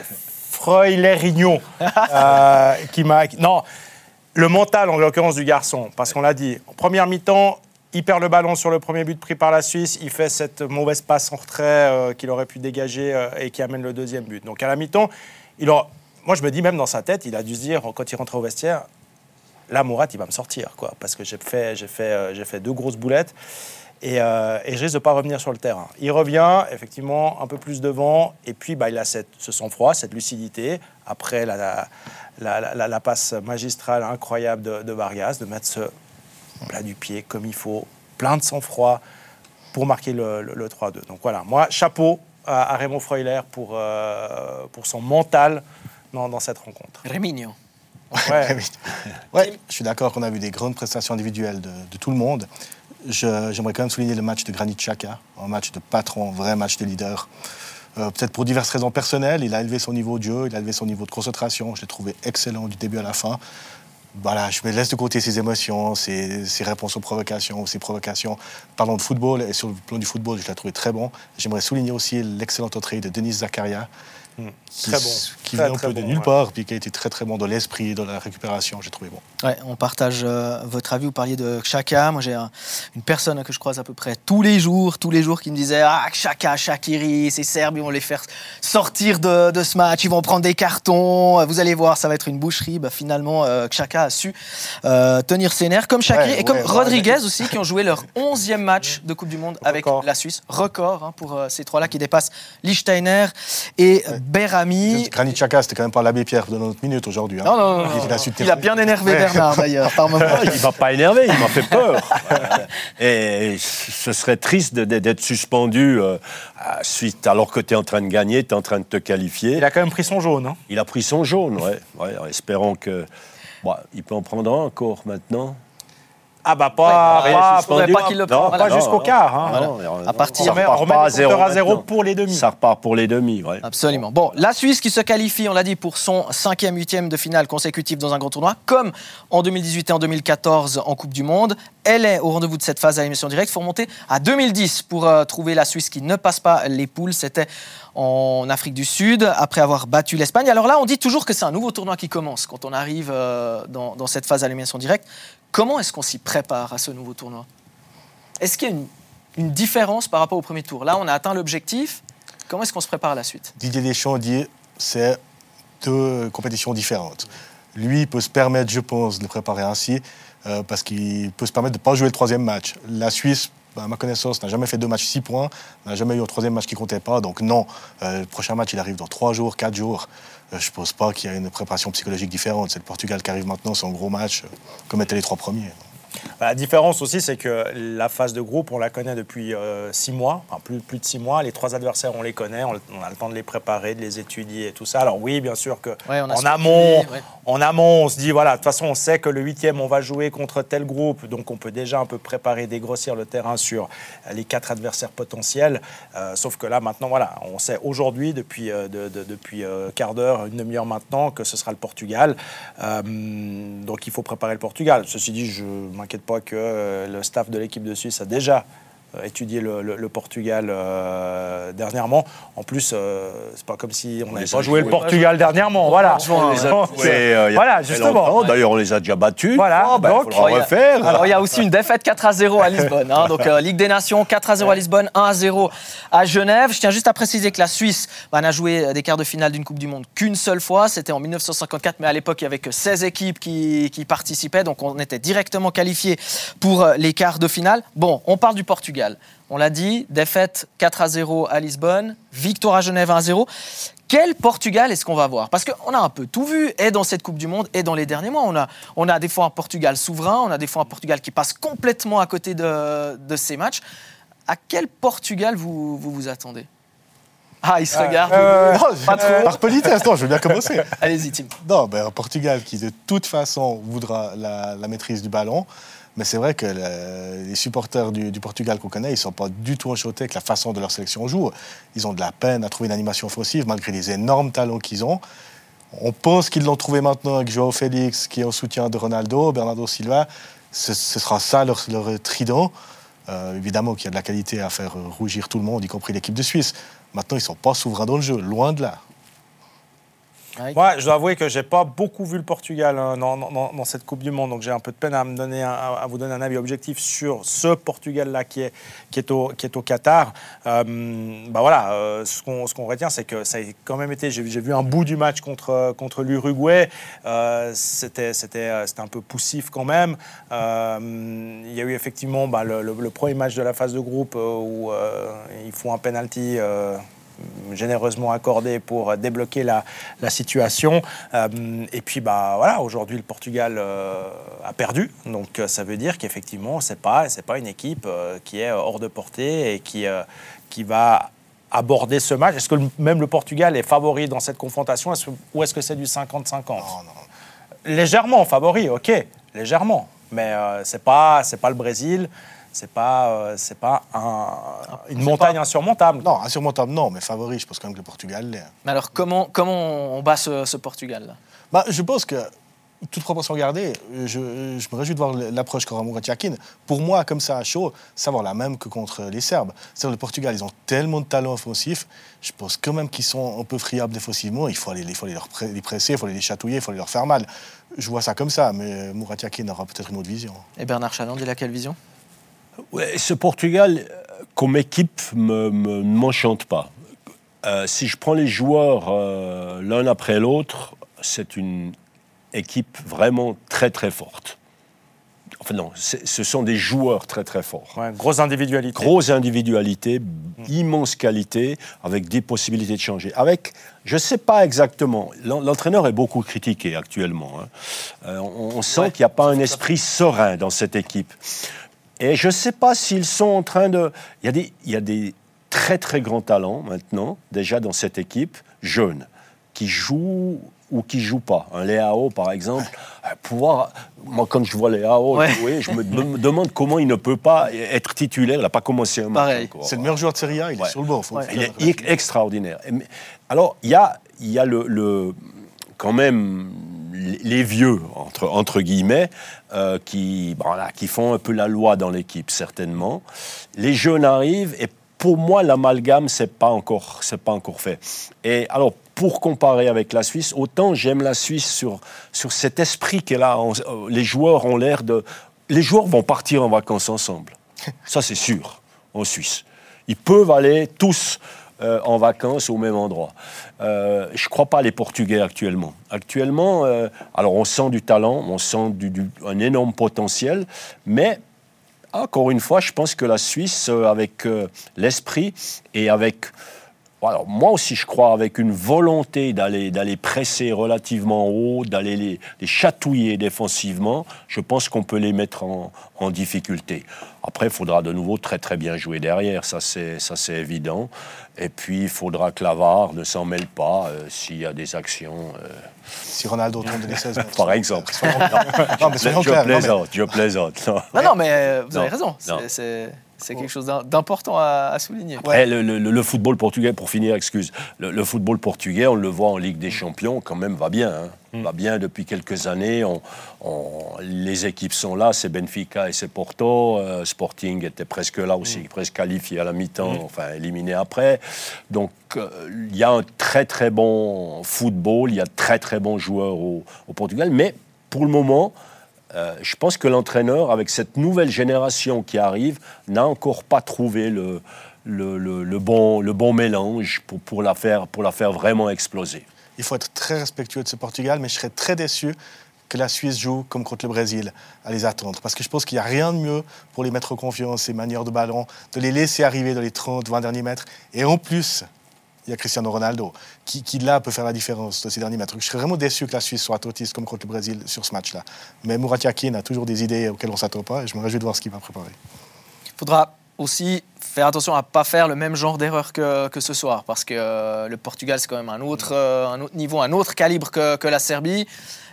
Freulerigno <laughs> euh, qui m'a... Non, le mental, en l'occurrence, du garçon, parce qu'on l'a dit, en première mi-temps, il perd le ballon sur le premier but pris par la Suisse. Il fait cette mauvaise passe en retrait euh, qu'il aurait pu dégager et qui amène le deuxième but. Donc à la mi-temps, il moi je me dis même dans sa tête, il a dû se dire quand il rentrait au vestiaire, là, Mourat, il va me sortir, quoi, parce que j'ai fait, j'ai fait, euh, j'ai fait deux grosses boulettes. Et, euh, et, je risque de pas revenir sur le terrain. Il revient, effectivement, un peu plus devant, et puis bah, il a cette, ce sang-froid, cette lucidité, après la, la, la, passe magistrale incroyable de, de, Vargas, de mettre ce plat du pied comme il faut, plein de sang-froid, pour marquer le, le, 3-2. Donc voilà, moi, chapeau à, Raymond Freuler pour, euh, pour son mental dans, dans cette rencontre. Rémignon. Ouais. <laughs> ouais, je suis d'accord qu'on a vu des grandes prestations individuelles de, tout le monde. J'aimerais quand même souligner le match de Granit Xhaka, un match de patron, un vrai match de leader. Euh, peut-être pour diverses raisons personnelles, il a élevé son niveau de jeu, il a élevé son niveau de concentration. Je l'ai trouvé excellent du début à la fin. Voilà, je me laisse de côté ses émotions, ses, ses réponses aux provocations, ses provocations. Parlons de football, et sur le plan du football, je l'ai trouvé très bon. J'aimerais souligner aussi l'excellente entrée de Denis Zakaria, Hmm. Qui, très bon. Qui vient un peu de nulle part, puis qui a été très très bon dans l'esprit, dans la récupération, j'ai trouvé bon. Ouais, on partage euh, votre avis, vous parliez de Chaka. Moi j'ai une personne que je croise à peu près tous les jours, tous les jours qui me disait Ah, Chaka, Shakiri, ces Serbes, ils vont les faire sortir de, de, ce match, ils vont prendre des cartons, vous allez voir, ça va être une boucherie. Bah, finalement, euh, Chaka a su euh, tenir ses nerfs, comme Shakiri et comme Rodriguez aussi, qui ont joué leur 11e match de Coupe du Monde avec la Suisse. Record hein, pour ces trois-là qui dépassent Lichtsteiner et Berami. Granit Xhaka, c'était quand même pas l'abbé Pierre de notre minute aujourd'hui. Hein. Non, non, non, il, a bien énervé Bernard d'ailleurs, par moment. <laughs> Il m'a pas énervé, il m'a fait peur. <laughs> Et ce serait triste d'être suspendu euh, suite, alors que tu es en train de gagner, tu es en train de te qualifier. Il a quand même pris son jaune. Hein. Il a pris son jaune, ouais. ouais espérons que. Bon, il peut en prendre un encore maintenant. Ah bah pas, pas, pas qu'il le prenne. Pas jusqu'au quart. Hein. à partir, on remet à zéro, à zéro pour les demi. Ça repart pour les demi, ouais. Absolument. Bon, la Suisse qui se qualifie, on l'a dit, pour son cinquième, huitième de finale consécutif dans un grand tournoi, comme en 2018 et en 2014 en Coupe du Monde. Elle est au rendez-vous de cette phase à l'émission directe. Il faut remonter à 2010 pour euh, trouver la Suisse qui ne passe pas les poules. C'était en Afrique du Sud, après avoir battu l'Espagne. Alors là, on dit toujours que c'est un nouveau tournoi qui commence quand on arrive euh, dans, dans, cette phase à l'émission directe. Comment est-ce qu'on s'y prépare à ce nouveau tournoi? Est-ce qu'il y a une, différence par rapport au premier tour? Là, on a atteint l'objectif. Comment est-ce qu'on se prépare à la suite? Didier Deschamps dit c'est deux compétitions différentes. Lui peut se permettre, je pense, de préparer ainsi euh, parce qu'il peut se permettre de ne pas jouer le troisième match. La Suisse, bah, à ma connaissance, n'a jamais fait deux matchs six points, n'a jamais eu un troisième match qui comptait pas. Donc non, euh, le prochain match, il arrive dans trois jours, quatre jours. Euh, je ne pense pas qu'il y ait une préparation psychologique différente. C'est le Portugal qui arrive maintenant, un gros match, euh, comme étaient les trois premiers. La différence aussi, c'est que la phase de groupe, on la connaît depuis euh, six mois, enfin plus, plus de six mois. Les trois adversaires, on les connaît, on, a le temps de les préparer, de les étudier et tout ça. Alors oui, bien sûr que en, amont, en amont, on se dit, voilà, de toute façon, on sait que le huitième, on va jouer contre tel groupe, donc on peut déjà un peu préparer, dégrossir le terrain sur les quatre adversaires potentiels. Euh, sauf que là, maintenant, voilà, on sait aujourd'hui, depuis, euh, depuis quart d'heure, une demi-heure maintenant, que ce sera le Portugal. donc il faut préparer le Portugal. Ceci dit, je m'inquiète pas que euh, le staff de l'équipe de Suisse a déjà étudié le, Portugal euh, dernièrement. En plus, c'est pas comme si on n'avait pas joué le Portugal dernièrement. Voilà. voilà, justement. D'ailleurs, on les a déjà battus. Voilà. Oh, ben, donc, refaire. Alors, il y a aussi une défaite 4 à 0 à Lisbonne. Hein. donc, Ligue des Nations, 4 à 0 à Lisbonne, 1 à 0 à Genève. Je tiens juste à préciser que la Suisse bah, n'a joué des quarts de finale d'une Coupe du Monde qu'une seule fois. C'était en 1954, mais à l'époque, il n'y avait que 16 équipes qui, qui participaient. Donc, on était directement qualifiés pour les quarts de finale. Bon, on parle du Portugal. On l'a dit, défaite 4 à 0 à Lisbonne, victoire à Genève 1 à 0. Quel Portugal est-ce qu'on va voir? Parce qu'on a un peu tout vu, et dans cette Coupe du Monde, et dans les derniers mois. On a, on a des fois un Portugal souverain, on a des fois un Portugal qui passe complètement à côté de, de ces matchs. À quel Portugal vous vous, vous attendez? Ah, il se regarde. Euh, Pas trop. Par politesse, non, je veux bien commencer. <laughs> Allez-y, Tim. Non, ben, un Portugal qui de toute façon voudra la, la maîtrise du ballon. Mais c'est vrai que le- les supporters du, Portugal qu'on connaît, ils ne sont pas du tout enchantés avec la façon de leur sélection joue. Ils ont de la peine à trouver une animation offensive malgré les énormes talents qu'ils ont. On pense qu'ils l'ont trouvé maintenant avec Joao Félix, qui est en soutien de Ronaldo, Bernardo Silva. Ce, sera ça leur, leur trident. Euh, évidemment qu'il y a de la qualité à faire euh, rougir tout le monde, y compris l'équipe de Suisse. Maintenant, ils ne sont pas souverains dans le jeu, loin de là. Je dois avouer que j'ai pas beaucoup vu le Portugal hein, dans, cette Coupe du Monde, donc j'ai un peu de peine à, vous donner un avis objectif sur ce Portugal-là qui est, qui, est au, Qatar. Euh, bah voilà, euh, ce qu'on ce qu'on retient, c'est que ça a quand même été. J'ai vu un bout du match contre, contre l'Uruguay. Euh, C'était euh, un peu poussif quand même. Il y a eu effectivement bah, le, le- premier match de la phase de groupe où ils font un penalty. Généreusement accordé pour débloquer la, la situation. Euh, et puis, bah, voilà, aujourd'hui, le Portugal euh, a perdu. Donc, euh, ça veut dire qu'effectivement, ce n'est pas, pas une équipe euh, qui est hors de portée et qui, qui va aborder ce match. Est-ce que le- même le Portugal est favori dans cette confrontation? Que- ou est-ce que c'est du 50-50 Légèrement favori, ok, légèrement. Mais c'est pas, c'est pas le Brésil, c'est pas, euh, c'est pas un- une montagne insurmontable. Non, insurmontable, non, mais favori, je pense quand même que le Portugal l'est. Mais alors, comment, comment on bat ce, ce Portugal-là Bah, je pense que, toute proportion gardée, je, je me réjouis de voir l'approche qu'aura Murat Yakin. Pour moi, comme ça à chaud, ça va la même que contre les Serbes. C'est-à-dire le Portugal, ils ont tellement de talent offensif, je pense quand même qu'ils sont un peu friables défensivement. Il faut aller, il faut aller leur pré- les presser, il faut aller les chatouiller, il faut aller leur faire mal. Je vois ça comme ça, mais Murat Yakin aura peut-être une autre vision. Et Bernard Chaland, il a quelle vision? Ce Portugal, euh, comme équipe, ne me, m'enchante pas. Euh, si je prends les joueurs euh, l'un après l'autre, c'est une équipe vraiment très très forte. Enfin non, ce sont des joueurs très très forts. Ouais, grosse individualité. Grosse individualité, immense qualité, avec des possibilités de changer. Avec, je ne sais pas exactement, l'en- l'entraîneur est beaucoup critiqué actuellement. hein. Euh, on, on sent Ouais, qu'il n'y a pas un esprit serein dans cette équipe. Et je ne sais pas s'ils sont en train de... Il y, a des, il y a des très très grands talents maintenant, déjà dans cette équipe, jeunes, qui jouent ou qui jouent pas. Un Léao, par exemple, euh, pouvoir... Moi, quand je vois Léao Ouais. jouer, je me, me demande comment il ne peut pas être titulaire. Il n'a pas commencé un match. C'est le meilleur joueur de Serie A, il Ouais. est sur le bord. faut- Ouais. Il est extraordinaire. Alors, il y a, il y a le, le- quand même les vieux, entre, entre guillemets, euh, qui, qui font un peu la loi dans l'équipe, certainement. Les jeunes arrivent et pour moi, l'amalgame, c'est pas encore, pas encore fait. Et alors, pour comparer avec la Suisse, autant j'aime la Suisse sur, sur cet esprit qu'elle a. euh, les joueurs ont l'air de. Les joueurs vont partir en vacances ensemble. Ça, c'est sûr, en Suisse. Ils peuvent aller tous euh, en vacances au même endroit. Euh, je ne crois pas les Portugais actuellement. Actuellement, euh, alors on sent du talent, on sent un énorme potentiel, mais encore une fois, je pense que la Suisse, avec l'esprit et avec alors, moi aussi, je crois, avec une volonté d'aller, d'aller presser relativement haut, d'aller les, les chatouiller défensivement, je pense qu'on peut les mettre en, en difficulté. Après, il faudra de nouveau très très bien jouer derrière, ça c'est, ça c'est évident. Et puis, il faudra que la VAR ne s'en mêle pas euh, s'il y a des actions. euh, Si Ronaldo tombe de les 16 mètres. par exemple. Non, mais je plaisante, je plaisante. non. Non, mais euh, vous avez raison. non. C'est- C'est c'est quelque chose d'im- d'important à, souligner. Après, le, le- le football portugais, pour finir, excuse, le, le football portugais, on le voit en Ligue des Champions, quand même, va bien. hein. Va bien depuis quelques années. On- on- les équipes sont là, c'est Benfica et c'est Porto. Euh, Sporting était presque là aussi, presque qualifié à la mi-temps, enfin éliminé après. Donc, euh, il y a un très très bon football, il y a de très très bons joueurs au, au Portugal, mais pour le moment, euh, je pense que l'entraîneur, avec cette nouvelle génération qui arrive, n'a encore pas trouvé le, bon, le bon mélange pour, pour, la faire, pour la faire vraiment exploser. Il faut être très respectueux de ce Portugal, mais je serais très déçu que la Suisse joue comme contre le Brésil, à les attendre. Parce que je pense qu'il n'y a rien de mieux pour les mettre en confiance, ces manières de ballon, de les laisser arriver dans les 30, 20 derniers mètres. Et en plus, il y a Cristiano Ronaldo, qui, là peut faire la différence de ces derniers mètres. Je serais vraiment déçu que la Suisse soit autiste comme contre le Brésil sur ce match-là. Mais Murat Yakin a toujours des idées auxquelles on ne s'attend pas et je me réjouis de voir ce qu'il va préparer. Il faudra aussi faire attention à ne pas faire le même genre d'erreur que, que, ce soir, parce que euh, le Portugal, c'est quand même un autre, euh, un autre niveau, un autre calibre que, que la Serbie.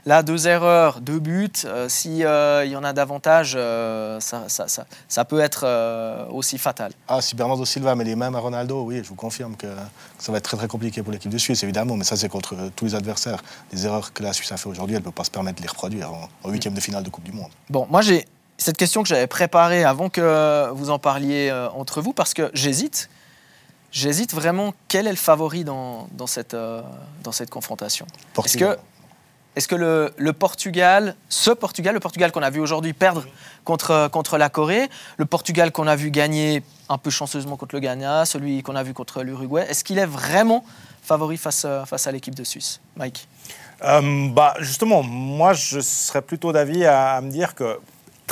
Là, deux erreurs, deux buts. Euh, S'il euh, y en a davantage, ça, ça, ça, ça, peut être aussi fatal. Ah, si Bernardo Silva met les mêmes à Ronaldo, oui, je vous confirme que ça va être très très compliqué pour l'équipe de Suisse, évidemment. Mais ça, c'est contre tous les adversaires. Les erreurs que la Suisse a fait aujourd'hui, elle ne peut pas se permettre de les reproduire en huitième de finale de Coupe du Monde. Bon, moi, j'ai cette question que j'avais préparée avant que vous en parliez euh, entre vous, parce que j'hésite. J'hésite vraiment quel est le favori dans, dans, cette, euh, dans cette confrontation. Est-ce que, est que le, le, Portugal, ce Portugal, le Portugal qu'on a vu aujourd'hui perdre contre, contre la Corée, le Portugal qu'on a vu gagner un peu chanceusement contre le Ghana, celui qu'on a vu contre l'Uruguay, est-ce qu'il est vraiment favori face, face à l'équipe de Suisse Mike? Euh, bah, Justement, moi je serais plutôt d'avis à, à me dire que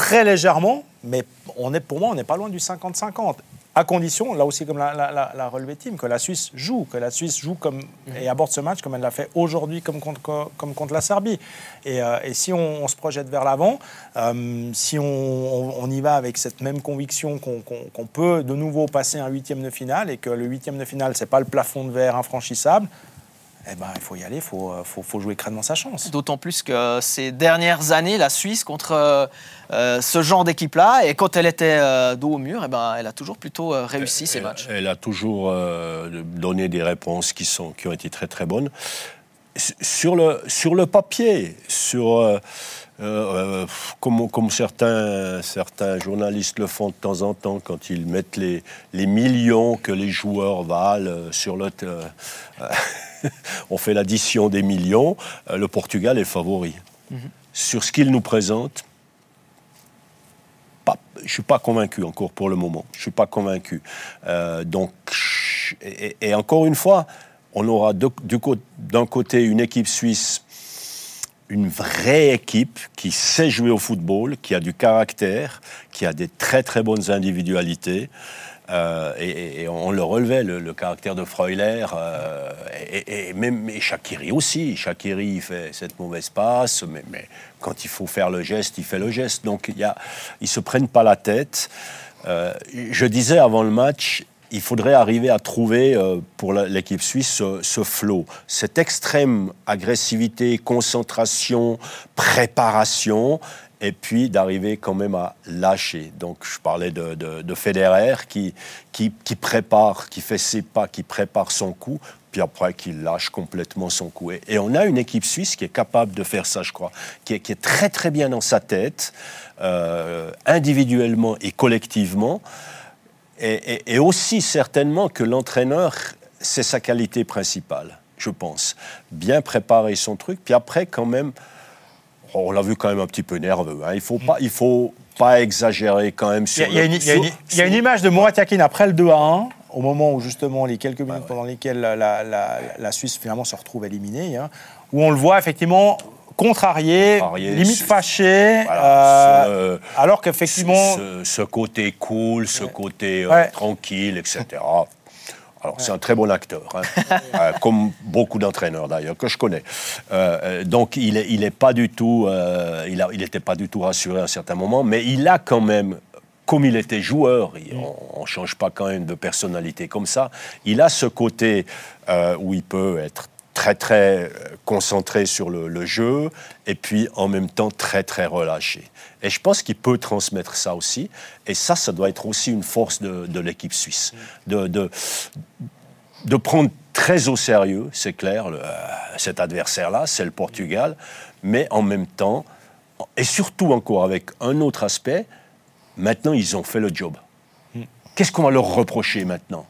très légèrement, mais on est, pour moi, on n'est pas loin du 50-50. À condition, là aussi comme la, la, la relevée team, que la Suisse joue, que la Suisse joue comme, et aborde ce match comme elle l'a fait aujourd'hui comme contre, comme contre la Serbie. Et, euh, et si on, on, se projette vers l'avant, euh, si on, on, on, y va avec cette même conviction qu'on qu qu peut de nouveau passer un huitième de finale et que le huitième de finale, c'est pas le plafond de verre infranchissable, eh ben, il faut y aller, il faut, faut, faut, jouer crânement sa chance. D'autant plus que ces dernières années, la Suisse, contre euh, ce genre d'équipe-là, et quand elle était euh, dos au mur, eh ben, elle a toujours plutôt euh, réussi elle, ses matchs. Elle a toujours euh, donné des réponses qui, sont, qui ont été très très bonnes. Sur le, sur le papier, sur... Euh, comme, comme certains, certains, journalistes le font de temps en temps quand ils mettent les, les millions que les joueurs valent sur le. Euh, <laughs> on fait l'addition des millions. Euh, le Portugal est favori. Mm -hmm. Sur ce qu'il nous présente, pas, je ne suis pas convaincu encore pour le moment. Je ne suis pas convaincu. Euh, donc, et, et, encore une fois, on aura d'un côté une équipe suisse une vraie équipe qui sait jouer au football, qui a du caractère, qui a des très très bonnes individualités. Euh, et, on le relevait, le, caractère de Freuler, euh, et, même et Shakiri aussi. Shakiri, il fait cette mauvaise passe, mais, quand il faut faire le geste, il fait le geste. Donc il y a, ils ne se prennent pas la tête. Euh, je disais avant le match, il faudrait arriver à trouver euh, pour l'équipe suisse ce, flot, cette extrême agressivité, concentration, préparation, et puis d'arriver quand même à lâcher. Donc je parlais de, de, de Federer qui, prépare, qui fait ses pas, qui prépare son coup, puis après qui lâche complètement son coup. Et, on a une équipe suisse qui est capable de faire ça, je crois, qui est, qui est très très bien dans sa tête, euh, individuellement et collectivement. Et, et, et, aussi certainement que l'entraîneur, c'est sa qualité principale, je pense. Bien préparer son truc, puis après quand même, on l'a vu quand même un petit peu nerveux. Hein. Il faut pas, il faut pas exagérer quand même sur. Il y a, le, il y a, une, il y a une, image de Mourad Yakin après le 2 à 1, au moment où justement les quelques minutes ouais. pendant lesquelles la, la, la, la, Suisse finalement se retrouve éliminée, hein, où on le voit effectivement contrarié, contrarié limite fâché, voilà, euh, ce, alors qu'effectivement... Ce, ce, côté cool, ce ouais. côté euh, ouais. tranquille, etc. Alors ouais. c'est un très bon acteur, hein. <laughs> euh, comme beaucoup d'entraîneurs d'ailleurs que je connais. Euh, donc il il est pas du tout, euh, il n'était il pas du tout rassuré à un certain moment, mais il a quand même comme il était joueur, on ne change pas quand même de personnalité comme ça, il a ce côté euh, où il peut être très très euh, concentré sur le, le, jeu et puis en même temps très très relâché. Et je pense qu'il peut transmettre ça aussi. Et ça, ça doit être aussi une force de, de l'équipe suisse. De, de, de, prendre très au sérieux, c'est clair, le, euh, cet adversaire-là, c'est le Portugal, mais en même temps, et surtout encore avec un autre aspect, maintenant ils ont fait le job. Qu'est-ce qu'on va leur reprocher maintenant?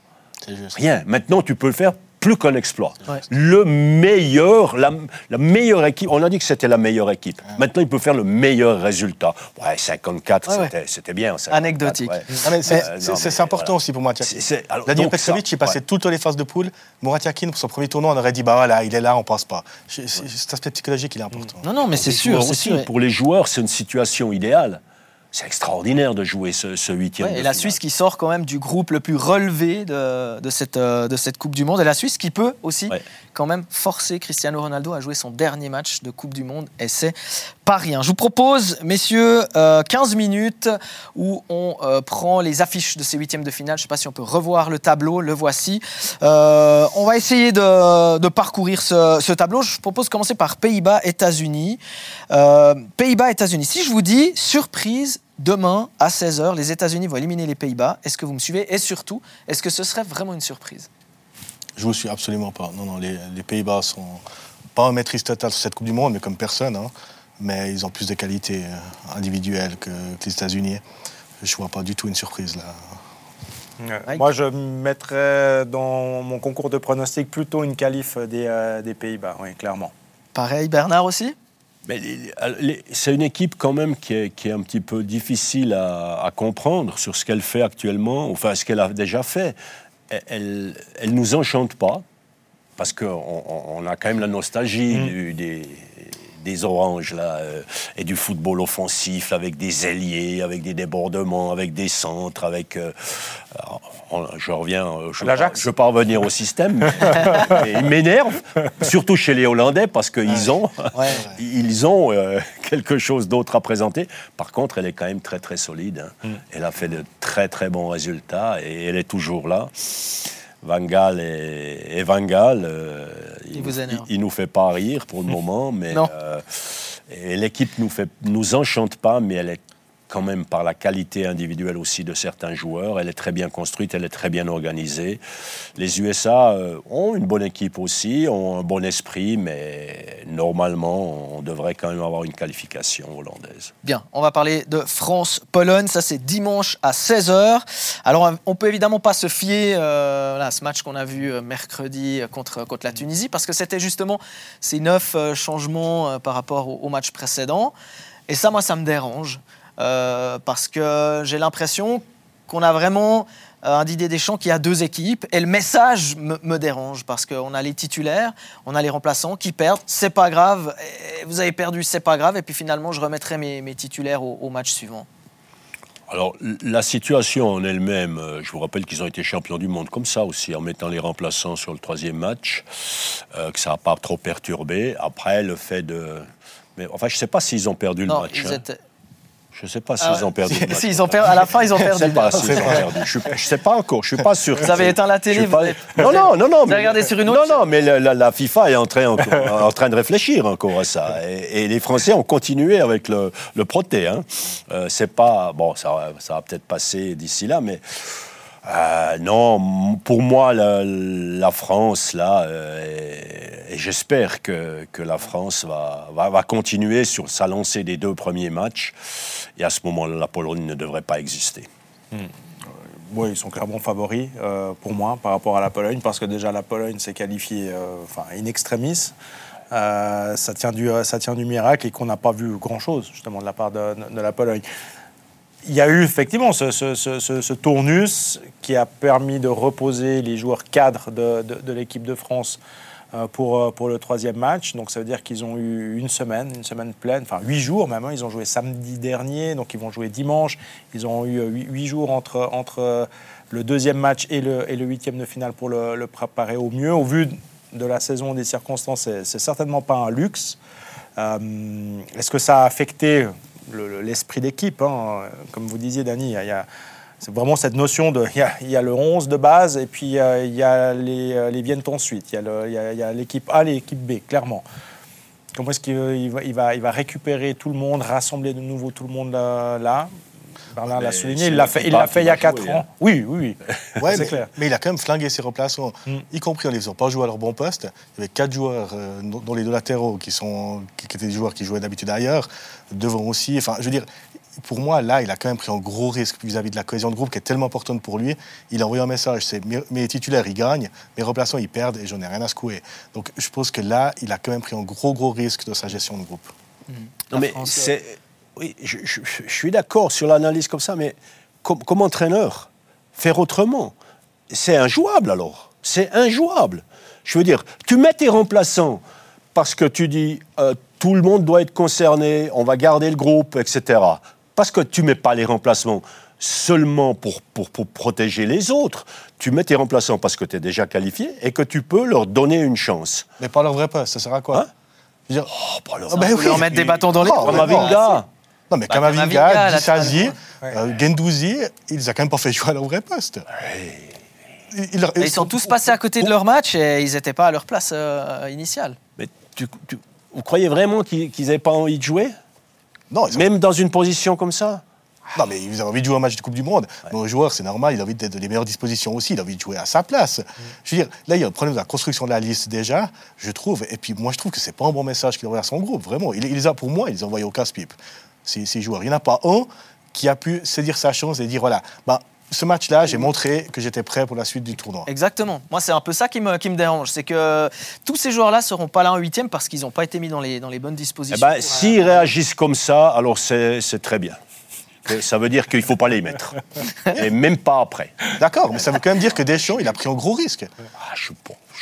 Rien. Maintenant, tu peux le faire plus qu'un exploit. Ouais. Le meilleur, la, la meilleure équipe, on a dit que c'était la meilleure équipe. Maintenant, il peut faire le meilleur résultat. Ouais, 54, Ouais, ouais. c'était- bien. 54, Anecdotique. c'est Euh, c'est- important voilà. aussi pour moi. C'est- c'est- alors, Vladimir Petkovic, il passait ouais. toutes les phases de poule. Murat Yakin, pour son premier tournoi, on aurait dit bah voilà, il est là, on passe pas. Je- c'est- Cet aspect psychologique, il est important. Non, non, mais c'est sûr, aussi, sûr. Pour les joueurs, c'est une situation idéale. C'est extraordinaire de jouer ce, ce huitième. Ouais, et la finale. Suisse qui sort quand même du groupe le plus relevé de, de cette, euh, de cette Coupe du Monde. Et la Suisse qui peut aussi Ouais. quand même forcer Cristiano Ronaldo à jouer son dernier match de Coupe du Monde. Et c'est rien. Je vous propose, messieurs, euh, 15 minutes où on euh, prend les affiches de ces huitièmes de finale. Je ne sais pas si on peut revoir le tableau. Le voici. Euh, on va essayer de, parcourir ce, tableau. Je vous propose de commencer par Pays-Bas, États-Unis. Euh, Pays-Bas, États-Unis. Si je vous dis surprise, demain à 16h, les États-Unis vont éliminer les Pays-Bas, est-ce que vous me suivez? Et surtout, est-ce que ce serait vraiment une surprise? Je vous suis absolument pas. Non, non, les, les Pays-Bas sont pas en maîtrise totale sur cette Coupe du Monde, mais comme personne. hein. Mais ils ont plus de qualités euh, individuelles que, que les États-Unis. Je vois pas du tout une surprise là. Ouais. Moi, je mettrais dans mon concours de pronostic plutôt une qualif des, euh, des Pays-Bas, oui, clairement. Pareil, Bernard aussi? Les- c'est une équipe quand même qui est, qui est un petit peu difficile à, à comprendre sur ce qu'elle fait actuellement, enfin ce qu'elle a déjà fait. Elle, elle, nous enchante pas parce qu'on on, on a quand même la nostalgie du- des, des oranges là euh, et du football offensif avec des ailiers, avec des débordements, avec des centres, avec. euh, alors, on- je reviens. euh, Je, je veux pas revenir au système. mais <laughs> il m'énerve, surtout chez les Hollandais parce qu'ils ont. Ouais. Ils ont euh, quelque chose d'autre à présenter. Par contre, elle est quand même très très solide. hein. Elle a fait de très très bons résultats et elle est toujours là. Van Gaal et, et Van Gaal, euh, Il il nous fait pas rire pour le moment, mais <laughs> Non. euh, et l'équipe nous fait nous enchante pas, mais elle est quand même par la qualité individuelle aussi de certains joueurs. Elle est très bien construite, elle est très bien organisée. Les USA euh, ont une bonne équipe aussi, ont un bon esprit, mais normalement, on devrait quand même avoir une qualification hollandaise. Bien, on va parler de France-Pologne. Ça, c'est dimanche à 16h. Alors, on peut évidemment pas se fier euh, à ce match qu'on a vu euh, mercredi contre, contre la Tunisie, parce que c'était justement ces neuf euh, changements euh, par rapport au match précédent. Et ça, moi, ça me dérange, euh, parce que j'ai l'impression qu'on a vraiment euh, un Didier Deschamps qui a deux équipes. Et le message me, me dérange parce qu'on a les titulaires, on a les remplaçants qui perdent. C'est pas grave. Vous avez perdu, c'est pas grave. Et puis finalement, je remettrai mes, mes titulaires au, au match suivant. Alors, la situation en elle-même, euh, je vous rappelle qu'ils ont été champions du monde comme ça aussi, en mettant les remplaçants sur le troisième match, euh, que ça n'a pas trop perturbé. Après, le fait de... Mais enfin, je ne sais pas s'ils ont perdu le match. ils hein. étaient- Je ne sais pas s'ils Ah ont perdu Si- le match. si, ils ont perdu- à la fin, ils ont Je perdu. sais pas s'ils ont perdu. Je ne sais pas encore. Je suis pas sûr. Vous avez éteint la télé, vous pas- avez- Non, non, non, non. avez regardé sur une autre Non, non, mais la, la- la FIFA est en train, encore- en train de réfléchir encore à ça. Et, et les Français ont continué avec le, le proté. Hein. Euh, c'est pas bon, ça, ça va peut-être passer d'ici là, mais. Euh, non, pour moi, la, la France, là, euh, et, j'espère que, que la France va, va, va continuer sur sa lancée des deux premiers matchs. Et à ce moment-là, la Pologne ne devrait pas exister. Oui, ils sont clairement favoris euh, pour moi par rapport à la Pologne, parce que déjà la Pologne s'est qualifiée euh, enfin, in extremis. Euh, ça, tient du, ça tient du miracle et qu'on n'a pas vu grand-chose justement de la part de, de la Pologne. Il y a eu effectivement ce, tournus qui a permis de reposer les joueurs cadres de, l'équipe de France euh, pour, euh, pour le troisième match. Donc ça veut dire qu'ils ont eu une semaine, une semaine pleine, enfin huit jours même. hein. Ils ont joué samedi dernier, donc ils vont jouer dimanche. Ils ont eu euh, huit, jours entre, le deuxième match et le, huitième de finale pour le, préparer au mieux. Au vu de la saison, des circonstances, c'est, certainement pas un luxe. Est-ce que ça a affecté le- le- l'esprit d'équipe hein Comme vous disiez, Dani, c'est vraiment cette notion de. Il y a, le 11 de base et puis euh, il y a les, euh, les viennent ensuite. Il y a l'équipe A l'équipe B, clairement. Comment est-ce qu'il il va, récupérer tout le monde, rassembler de nouveau tout le monde là, là? Bernard l'a Mais souligné, c'est il l'a fait, il l'a fait il y a va 4 jouer, ans. hein. Oui, oui, oui. Ouais, c'est mais, clair. mais il a quand même flingué ses remplaçants, Mm. y compris en les faisant pas jouer à leur bon poste. Il y avait quatre joueurs, euh, dont les deux latéraux, qui, sont, qui, étaient des joueurs qui jouaient d'habitude ailleurs, devant aussi. Enfin, je veux dire, pour moi, là, il a quand même pris un gros risque vis-à-vis de la cohésion de groupe qui est tellement importante pour lui. Il a envoyé un message, c'est mes, mes titulaires, ils gagnent, mes remplaçants, ils perdent et j'en ai rien à secouer. Donc, je pense que là, il a quand même pris un gros, gros risque dans sa gestion de groupe. Non, mais c'est. Oui, je, je- je suis d'accord sur l'analyse comme ça, mais comme, comme entraîneur, faire autrement, c'est injouable alors. C'est injouable. Je veux dire, tu mets tes remplaçants parce que tu dis euh, tout le monde doit être concerné, on va garder le groupe, etc. Parce que tu mets pas les remplacements seulement pour, pour, pour protéger les autres. Tu mets tes remplaçants parce que tu es déjà qualifié et que tu peux leur donner une chance. Mais pas leur vrai poste, ça sert à quoi? Hein? Je veux dire, Oh, bah alors, Ah ben Vous leur oui. mettre des bâtons dans les Oh, roues. Mais. Non, mais Bah, Kamavinga, Ouais. euh, Gendouzi, ils les ont quand même pas fait jouer à leur vrai poste. Ils, ils- Ils sont tous passés à côté de leur match et ils n'étaient pas à leur place euh, initiale. Mais tu- tu- vous croyez vraiment qu'ils n'avaient pas envie de jouer? Non, ils ont- Même dans une position comme ça? Non, mais ils ont envie de jouer un match de Coupe du Monde. Mais un joueur, c'est normal, il a envie d'être dans les meilleures dispositions aussi, il a envie de jouer à sa place. Je veux dire, là, il y a un problème de la construction de la liste déjà, je trouve. Et puis, moi, je trouve que c'est pas un bon message qu'il envoie à son groupe, vraiment. Il, il les a, pour moi, il les a envoyés au casse-pipe, ces, ces joueurs. Il n'y en a pas un qui a pu saisir sa chance et dire voilà, bah, ce match-là, j'ai montré que j'étais prêt pour la suite du tournoi. Exactement. Moi, c'est un peu ça qui me, qui me dérange. C'est que tous ces joueurs-là seront pas là en huitième parce qu'ils n'ont pas été mis dans les, dans les bonnes Eh dispositions. ben, pour, S'ils réagissent comme ça, alors c'est c'est très bien. Ça veut dire qu'il ne faut pas les mettre. Et même pas après. D'accord, mais ça veut quand même dire que Deschamps, il a pris un gros risque. Ah, je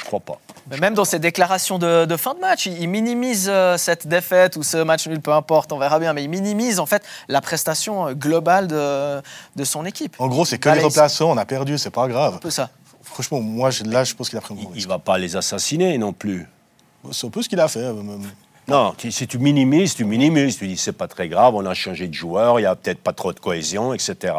ne crois pas. Mais même dans ses déclarations de, de fin de match, il, il minimise euh, cette défaite ou ce match nul, peu importe, on verra bien, mais il minimise en fait la prestation euh, globale de, de son équipe. En gros, c'est que les remplaçants, on a perdu, c'est pas grave. Un peu ça. Franchement, moi, je- là, je pense qu'il a pris un gros Il ne va pas les assassiner non plus. C'est un peu ce qu'il a fait. euh, même. Non, tu- si tu minimises, tu minimises. Tu dis c'est pas très grave, on a changé de joueur, il n'y a peut-être pas trop de cohésion, etc.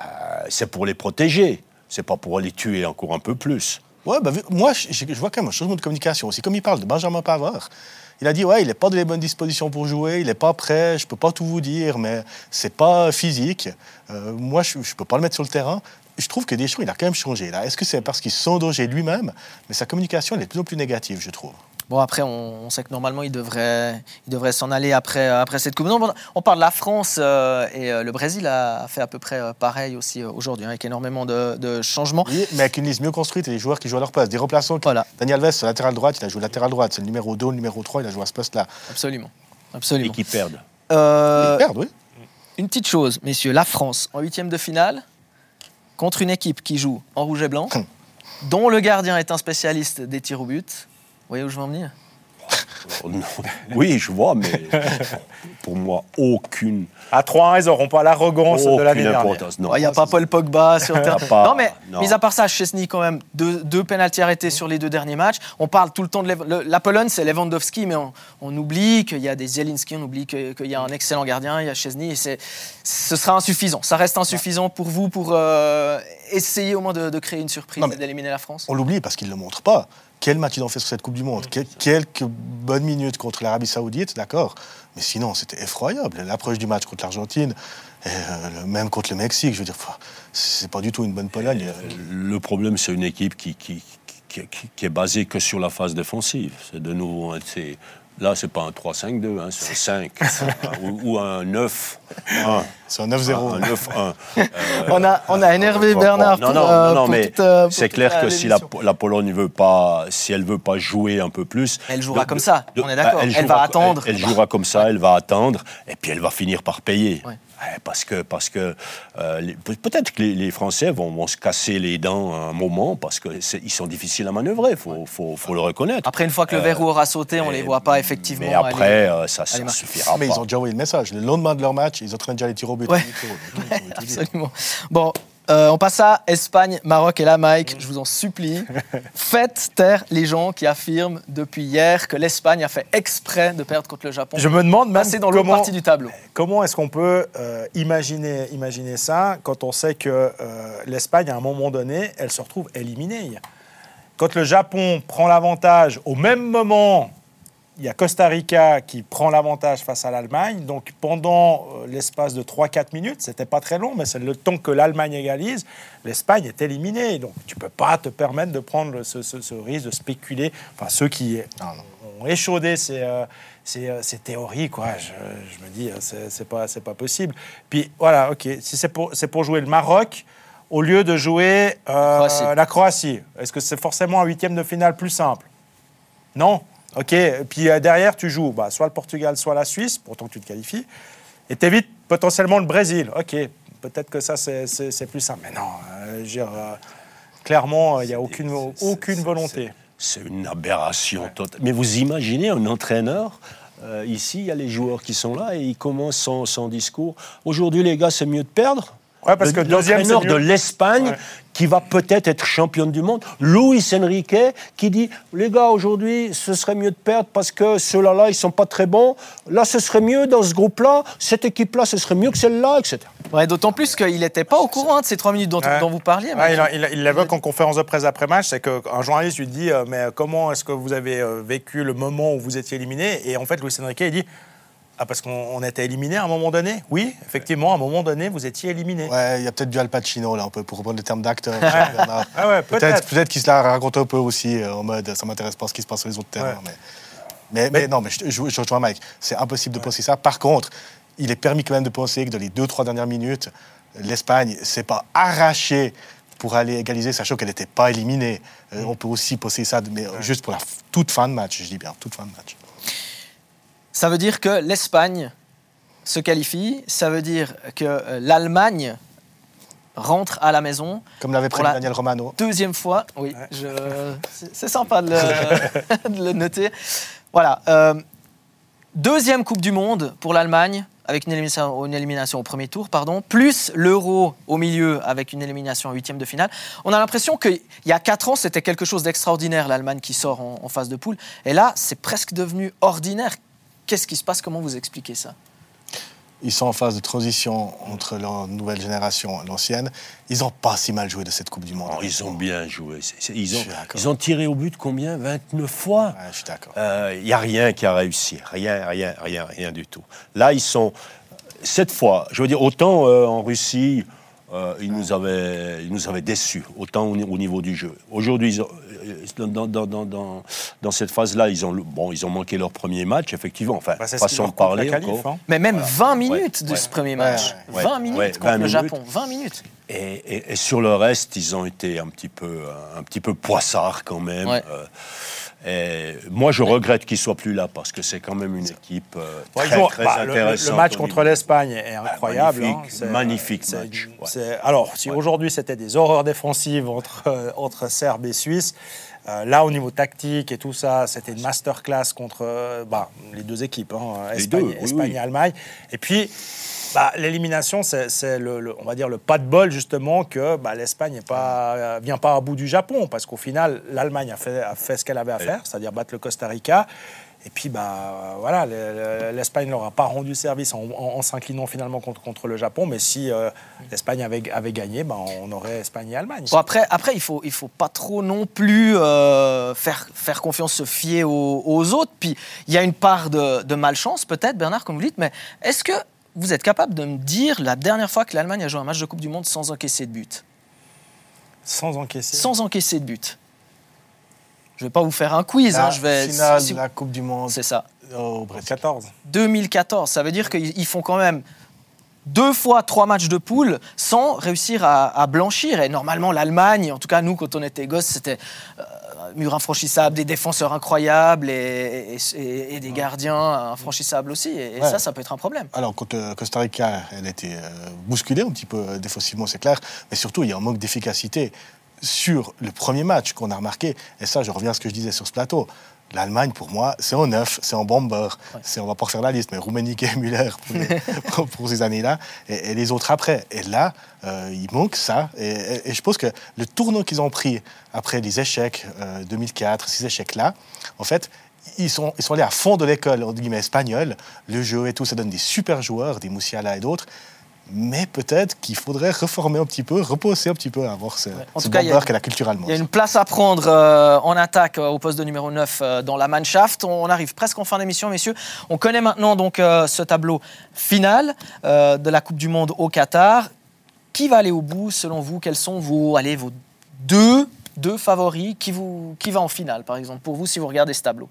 Euh, c'est pour les protéger. C'est pas pour les tuer encore un peu plus. Ouais, vu- moi, je, vois quand même un changement de communication aussi. Comme il parle de Benjamin Pavard, il a dit ouais, il n'est pas dans les bonnes dispositions pour jouer, il n'est pas prêt, je peux pas tout vous dire, mais c'est pas physique. Euh, moi, je, je peux pas le mettre sur le terrain. Je trouve que Deschamps, il a quand même changé. Est-ce que c'est parce qu'il se sent en danger lui-même? Mais sa communication, elle est de plus en plus négative, je trouve. Bon, après, on, on sait que normalement, il devrait, il devrait s'en aller après, après cette Coupe. Non, bon, on parle de la France euh, et euh, le Brésil a fait à peu près euh, pareil aussi euh, aujourd'hui, hein, avec énormément de, de changements. Oui, mais avec une liste mieux construite et les joueurs qui jouent à leur place. Des remplaçants. Voilà. Daniel Alves, sur latéral droite, il a joué latéral droite. C'est le numéro 2, le numéro 3, il a joué à ce poste-là. Absolument. Et Absolument. qui perdent. Euh, Ils perdent, oui. une petite chose, messieurs, la France en huitième de finale contre une équipe qui joue en rouge et blanc, Hum. dont le gardien est un spécialiste des tirs au but. Vous voyez où je veux en venir? Oh, non. Oui, je vois, mais <laughs> pour moi, aucune, À 3-1, ils n'auront pas l'arrogance de l'année dernière. importance. Non. Il n'y a pas Paul Pogba sur a pas- non, mais non. mis à part ça, Chesney, quand même, deux, deux pénaltys arrêtés sur les deux derniers matchs. On parle tout le temps de Lev- le- la Pologne, c'est Lewandowski, mais on, on oublie qu'il y a des Zielinski, on oublie que- qu'il y a un excellent gardien, il y a Chesney, et c'est, ce sera insuffisant. Ça reste insuffisant pour vous pour euh, essayer au moins de, de créer une surprise Non, et d'éliminer la France? On l'oublie parce qu'il ne le montre pas. Quel match il en fait sur cette Coupe du Monde? Que- Quelques bonnes minutes contre l'Arabie Saoudite, d'accord. Mais sinon, c'était effroyable. L'approche du match contre l'Argentine, euh, même contre le Mexique, je veux dire, c'est pas du tout une bonne Pologne. Le problème, c'est une équipe qui, qui, qui, qui- est basée que sur la phase défensive. C'est de nouveau, un- c'est- là, c'est pas un 3-5-2, hein, c'est un 5 <laughs> ou, ou un 9-1. C'est un 9-0. Un 9-1. <laughs> On a, on a énervé Bon, Bernard non, pour, non, euh, non, pour mais euh, c'est clair la- que si la, la Pologne veut pas, si elle veut pas jouer un peu plus, Elle jouera de- comme ça, de- on est d'accord. Elle jouera- va attendre. Elle, elle jouera comme ça, elle va attendre, et puis elle va finir par payer. Ouais. Ouais, Parce que, parce que euh, peut-être que les, les Français vont, vont se casser les dents à un moment parce qu'ils sont difficiles à manœuvrer, il faut, faut, faut le reconnaître. Après, une fois que le verrou aura sauté, on mais- les voit pas effectivement. Mais après, euh, ça ne Marc. suffira mais pas. ils ont déjà envoyé le message. Le lendemain de leur match, ils entraînent déjà les tirs au but. Ouais. <laughs> Absolument. Bon, euh, on passe à Espagne, Maroc et là, Mike, je vous en supplie, <laughs> faites taire les gens qui affirment depuis hier que l'Espagne a fait exprès de perdre contre le Japon. Je me demande même dans comment, partie du tableau. comment est-ce qu'on peut euh, imaginer, imaginer ça quand on sait que euh, l'Espagne, à un moment donné, elle se retrouve éliminée. Quand le Japon prend l'avantage au même moment il y a Costa Rica qui prend l'avantage face à l'Allemagne. Donc pendant euh, l'espace de 3-4 minutes, c'était pas très long, mais c'est le temps que l'Allemagne égalise, l'Espagne est éliminée. Donc tu peux pas te permettre de prendre ce, ce- ce risque de spéculer. Enfin, ceux qui ont échaudé ces, euh, ces, euh, ces théories, quoi. Je, je me dis, c'est pas, pas possible. Puis voilà, ok, si c'est pour, pour jouer le Maroc. Au lieu de jouer euh, Croatie. la Croatie, est-ce que c'est forcément un huitième de finale plus simple? Non? OK. Puis euh, derrière, tu joues bah, soit le Portugal, soit la Suisse, pourtant que tu te qualifies. Et t'évites potentiellement le Brésil. OK. Peut-être que ça, c'est- plus simple. Mais non, euh, je veux dire, euh, clairement, il n'y a aucune, aucune volonté. C'est une aberration totale. Mais vous imaginez un entraîneur Ici, il y a les joueurs qui sont là et il commence son, son discours. Aujourd'hui, les gars, c'est mieux de perdre. Ouais, parce que Le- deuxième, l'entraîneur de l'Espagne Ouais. qui va peut-être être championne du monde, Luis Enrique, qui dit les gars aujourd'hui ce serait mieux de perdre parce que ceux-là là ils sont pas très bons. Là ce serait mieux dans ce groupe-là, cette équipe-là ce serait mieux que celle-là, etc. Ouais, D'autant plus qu'il n'était pas au courant de ces trois minutes dont, Ouais. dont vous parliez. Il l'évoque en conférence de presse après match, c'est qu'un journaliste lui dit euh, mais comment est-ce que vous avez euh, vécu le moment où vous étiez éliminé? Et en fait, Luis Enrique il dit ah parce qu'on on était éliminé à un moment donné? Oui, effectivement, à un moment donné, vous étiez éliminé. Ouais, il y a peut-être du Al Pacino, là, un peu, pour reprendre le terme d'acteur. Ah ouais, peut-être peut-être. qu'il se la raconte un peu aussi, euh, en mode ça m'intéresse pas ce qui se passe sur les autres terrains. Ouais. Mais, mais, mais non, mais je, je, je rejoins Mike. C'est impossible de penser ça. Par contre, il est permis quand même de penser que dans les deux, trois dernières minutes, l'Espagne s'est pas arrachée pour aller égaliser, sachant qu'elle n'était pas éliminée. Euh, on peut aussi penser ça, mais juste pour la toute fin de match, je dis bien, toute fin de match. Ça veut dire que l'Espagne se qualifie, ça veut dire que euh, l'Allemagne rentre à la maison. Comme l'avait la- Daniel Romano. Deuxième fois, oui, je- c'est- c'est sympa de le, <laughs> <laughs> de le noter. Voilà, euh, deuxième Coupe du Monde pour l'Allemagne, avec une élimination, une élimination au premier tour, pardon, plus l'Euro au milieu avec une élimination en huitième de finale. On a l'impression qu'il y a quatre ans, c'était quelque chose d'extraordinaire, l'Allemagne qui sort en, en phase de poule. Et là, c'est presque devenu ordinaire. Qu'est-ce qui se passe? Comment vous expliquez ça? Ils sont en phase de transition entre leur nouvelle génération et l'ancienne. Ils n'ont pas si mal joué de cette Coupe du Monde. Oh, ils ont bien joué. Ils, ont, ils ont tiré au but combien? 29 fois? Ouais, je suis d'accord. Il n'y a rien qui a réussi. Rien, rien, rien, rien du tout. Là, ils sont. Cette fois, je veux dire, autant euh, en Russie, euh, ils, nous avaient, ils nous avaient déçus, autant au, au niveau du jeu. Aujourd'hui, euh, dans, dans, dans, dans, dans cette phase-là, ils ont, bon, ils ont manqué leur premier match, effectivement. Enfin, Bah, façon de parler qualif, hein. Mais même 20 minutes de Ouais. ce premier match. ouais, 20 ouais, minutes ouais, contre 20 le minutes. Japon. 20 minutes. Et, et- et sur le reste, ils ont été un petit peu, un petit peu poissards quand même. Ouais. Euh, et moi, je regrette qu'ils soient plus là parce que c'est quand même une équipe euh, très, très bah, le- le, intéressante. le match contre l'Espagne est incroyable. magnifique, hein. C'est- magnifique match, ouais. Alors, si aujourd'hui c'était des horreurs défensives entre, euh, entre Serbes et Suisses, euh, là au niveau tactique et tout ça, c'était une masterclass contre euh, bah, les deux équipes, hein, Espagne, deux, oui, Espagne oui. et Allemagne. Et puis, bah, l'élimination, c'est le, le- on va dire le pas de bol justement que bah, l'Espagne ne pas, vient pas à bout du Japon, parce qu'au final, l'Allemagne a fait, a fait ce qu'elle avait à faire, c'est-à-dire battre le Costa Rica. Et puis, bah, voilà, le- le- l'Espagne n'aura pas rendu service en, en- en s'inclinant finalement contre, contre le Japon. Mais si euh, l'Espagne avait, avait gagné, bah, on aurait Espagne et Allemagne. Bon, après, après, il faut, il faut pas trop non plus euh, faire, faire confiance, se fier aux, aux autres. Puis il y a une part de, de malchance, peut-être, Bernard, comme vous dites, mais est-ce que vous êtes capable de me dire la dernière fois que l'Allemagne a joué un match de Coupe du Monde sans encaisser de but? Sans encaisser. Sans encaisser de but. Je vais pas vous faire un quiz, La hein, je vais. finale si- de la Coupe du Monde C'est ça. au Brésil. 14. 2014, ça veut dire qu'ils ils font quand même deux fois trois matchs de poule sans réussir à, à blanchir. Et normalement, l'Allemagne, en tout cas nous, quand on était gosses, c'était euh, un mur infranchissable, des défenseurs incroyables et, et- et- et des gardiens infranchissables aussi. Et, Ouais. ça, ça peut être un problème. Alors, euh, Costa Rica, elle était euh, bousculée un petit peu euh, défensivement, c'est clair. Mais surtout, il y a un manque d'efficacité sur le premier match qu'on a remarqué. Et ça, je reviens à ce que je disais sur ce plateau. L'Allemagne, pour moi, c'est en neuf, c'est en bomber. C'est, on va pas refaire la liste, mais et Müller pour, les- <laughs> pour- pour ces années-là, et, et les autres après. Et là, euh, il manque ça. Et, et- et je pense que le tournant qu'ils ont pris après les échecs euh, 2004, ces échecs-là, en fait, ils sont, ils sont allés à fond de l'école, entre guillemets, espagnole. Le jeu et tout, ça donne des super joueurs, des Moussiala et d'autres. Mais peut-être qu'il faudrait reformer un petit peu, reposer un petit peu, avoir ce, En ce tout cas, il y a- bomber qu'est la culture allemande. Il y a une place à prendre euh, en attaque euh, au poste de numéro 9 euh, dans la Mannschaft. On arrive presque en fin d'émission, messieurs. On connaît maintenant donc ce tableau final de la Coupe du Monde au Qatar. Qui va aller au bout selon vous? Quels sont vos, allez, vos deux, deux favoris qui, vous, qui va en finale, par exemple, pour vous, si vous regardez ce tableau?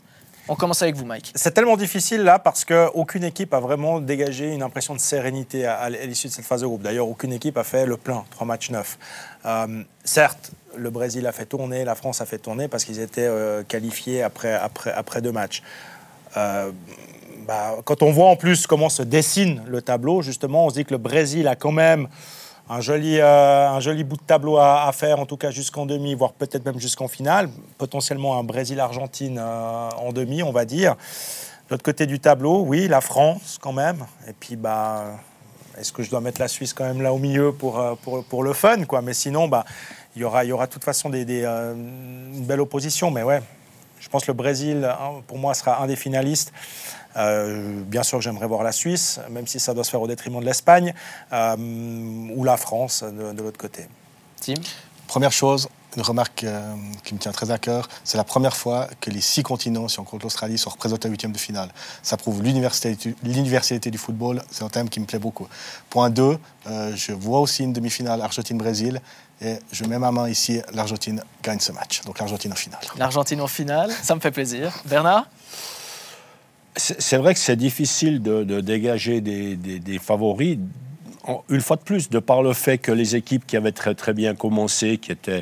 On commence avec vous, Mike. C'est tellement difficile là parce qu'aucune équipe a vraiment dégagé une impression de sérénité à, l'issue de cette phase de groupe. D'ailleurs, aucune équipe a fait le plein, trois matchs neufs. Euh, certes, le Brésil a fait tourner, la France a fait tourner parce qu'ils étaient euh, qualifiés après, après, après deux matchs. Euh, bah, quand on voit en plus comment se dessine le tableau, justement, on se dit que le Brésil a quand même un joli, euh, un joli bout de tableau à, faire, en tout cas jusqu'en demi, voire peut-être même jusqu'en finale. Potentiellement un Brésil-Argentine euh, en demi, on va dire. L'autre côté du tableau, oui, la France quand même. Et puis, bah, est-ce que je dois mettre la Suisse quand même là au milieu pour, euh, pour, le fun quoi? Mais sinon, bah, il y aura, toute façon des, une belle opposition. Mais ouais, je pense que le Brésil, hein, pour moi, sera un des finalistes. Euh, bien sûr que j'aimerais voir la Suisse, même si ça doit se faire au détriment de l'Espagne, euh, ou la France de, de l'autre côté. Tim? Première chose, une remarque euh, qui me tient très à cœur, c'est la première fois que les six continents, si on compte l'Australie, sont représentés à huitième de finale. Ça prouve l'universalité l'universalité du football, c'est un thème qui me plaît beaucoup. Point 2, je vois aussi une demi-finale Argentine-Brésil, et je mets ma main ici, l'Argentine gagne ce match, donc l'Argentine en finale. L'Argentine en finale, ça me fait plaisir. Bernard? C'est vrai que c'est difficile de, de dégager des, des- des favoris. Une fois de plus, de par le fait que les équipes qui avaient très très bien commencé, qui étaient euh,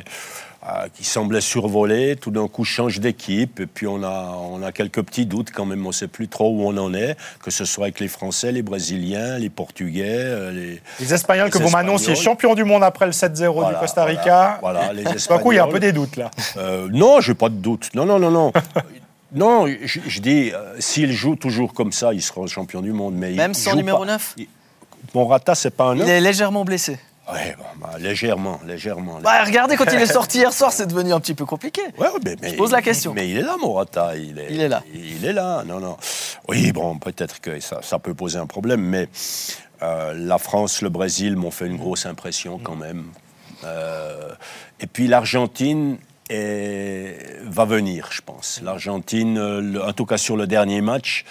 qui semblaient survoler, tout d'un coup changent d'équipe. Et puis on a, on a quelques petits doutes quand même. On ne sait plus trop où on en est, que ce soit avec les Français, les Brésiliens, les Portugais, euh, les. Les Espagnols que vous m'annonciez Espagnols. champions du monde après le 7-0 Voilà, du Costa Rica. Voilà, voilà, les Tout <laughs> d'un coup, il y a un peu Espagnols. des doutes là. Euh, non, j'ai pas de doute. Non, non, non, non. <laughs> non, je, je dis, euh, s'ils jouent toujours comme ça, ils seront champions du monde. Mais Même sans numéro pas- 9 ils- Morata, c'est pas un Il 9 est légèrement blessé. Ouais, bah, bah, légèrement, légèrement. Bah, regardez, quand il est sorti hier soir, c'est devenu un petit peu compliqué. Ouais, mais, mais- pose la question. Mais il est là, Morata. Il est, Il est là. Il est là, non, non. Oui, bon, peut-être que ça, ça peut poser un problème, mais euh, la France, le Brésil m'ont fait une grosse impression quand même. Euh, et puis l'Argentine est- va venir, je pense. L'Argentine, euh, en tout cas sur le dernier match,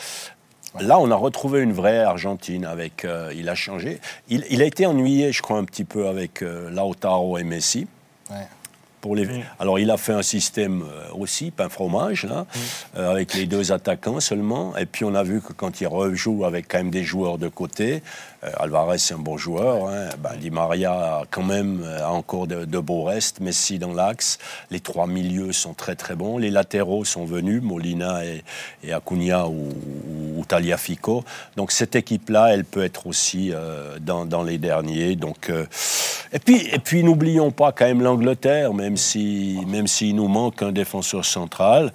Là, on a retrouvé une vraie Argentine avec. euh, il a changé. Il, il a été ennuyé, je crois, un petit peu avec euh, Lautaro et Messi. Ouais. Pour les... Alors, il a fait un système euh, aussi, pain fromage, là, euh, avec les deux attaquants seulement. Et puis, on a vu que quand il rejoue avec quand même des joueurs de côté, Alvarez, c'est un bon joueur. Hein, ben, Di Maria, a quand même, euh, a encore de, de beaux restes. Messi dans l'axe. Les trois milieux sont très, très bons. Les latéraux sont venus, Molina et, et Acuna ou, ou Taliafico. Donc, cette équipe-là, elle peut être aussi euh, dans, dans les derniers. Donc, euh, et puis, et puis n'oublions pas quand même l'Angleterre, même si, même s'il nous manque un défenseur central,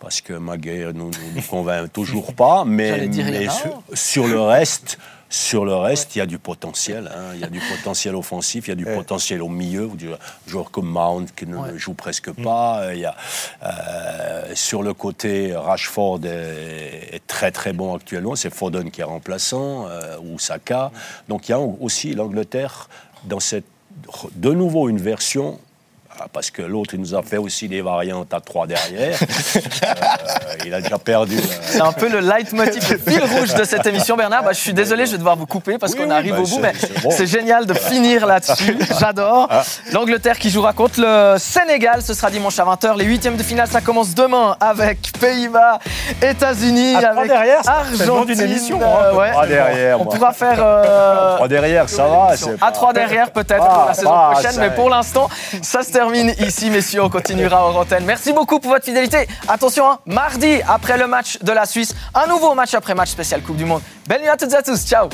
parce que Maguire nous, nous, nous convainc toujours pas, mais, mais sur, sur le reste. Sur le reste, il y a du potentiel. hein. Il y a du <laughs> potentiel offensif, il y a du Ouais. potentiel au milieu. Joueur comme Mount qui ne Ouais. joue presque pas. Euh, Il y a, euh, sur le côté, Rashford est, est très très bon actuellement. C'est Foden qui est remplaçant, euh, ou Saka. Donc il y a aussi l'Angleterre dans cette de nouveau une version. Ah, Parce que l'autre, il nous a fait aussi des variantes à trois derrière. Euh, il a déjà perdu. euh, C'est un peu le leitmotiv, le fil rouge de cette émission, Bernard. Bah, je suis désolé, je vais devoir vous couper parce Oui, qu'on oui, arrive bah, au bout, mais c'est bon. génial de finir là-dessus. <laughs> J'adore. L'Angleterre qui jouera contre le Sénégal, ce sera dimanche à 20h. Les huitièmes de finale, ça commence demain avec Pays-Bas, États-Unis, À trois avec derrière, c'est le nom Argentine. d'une émission, euh, hein. ouais. Trois derrière, On moi. pourra faire. euh, Trois derrière, ça va. à pas- trois derrière peut-être Ah, pour la saison ah, prochaine, mais pour l'instant, ça se termine ici, messieurs. On continuera en antenne. Merci beaucoup pour votre fidélité. Attention, hein, mardi, après le match de la Suisse, un nouveau match après match spécial Coupe du Monde. Belle nuit à toutes et à tous. Ciao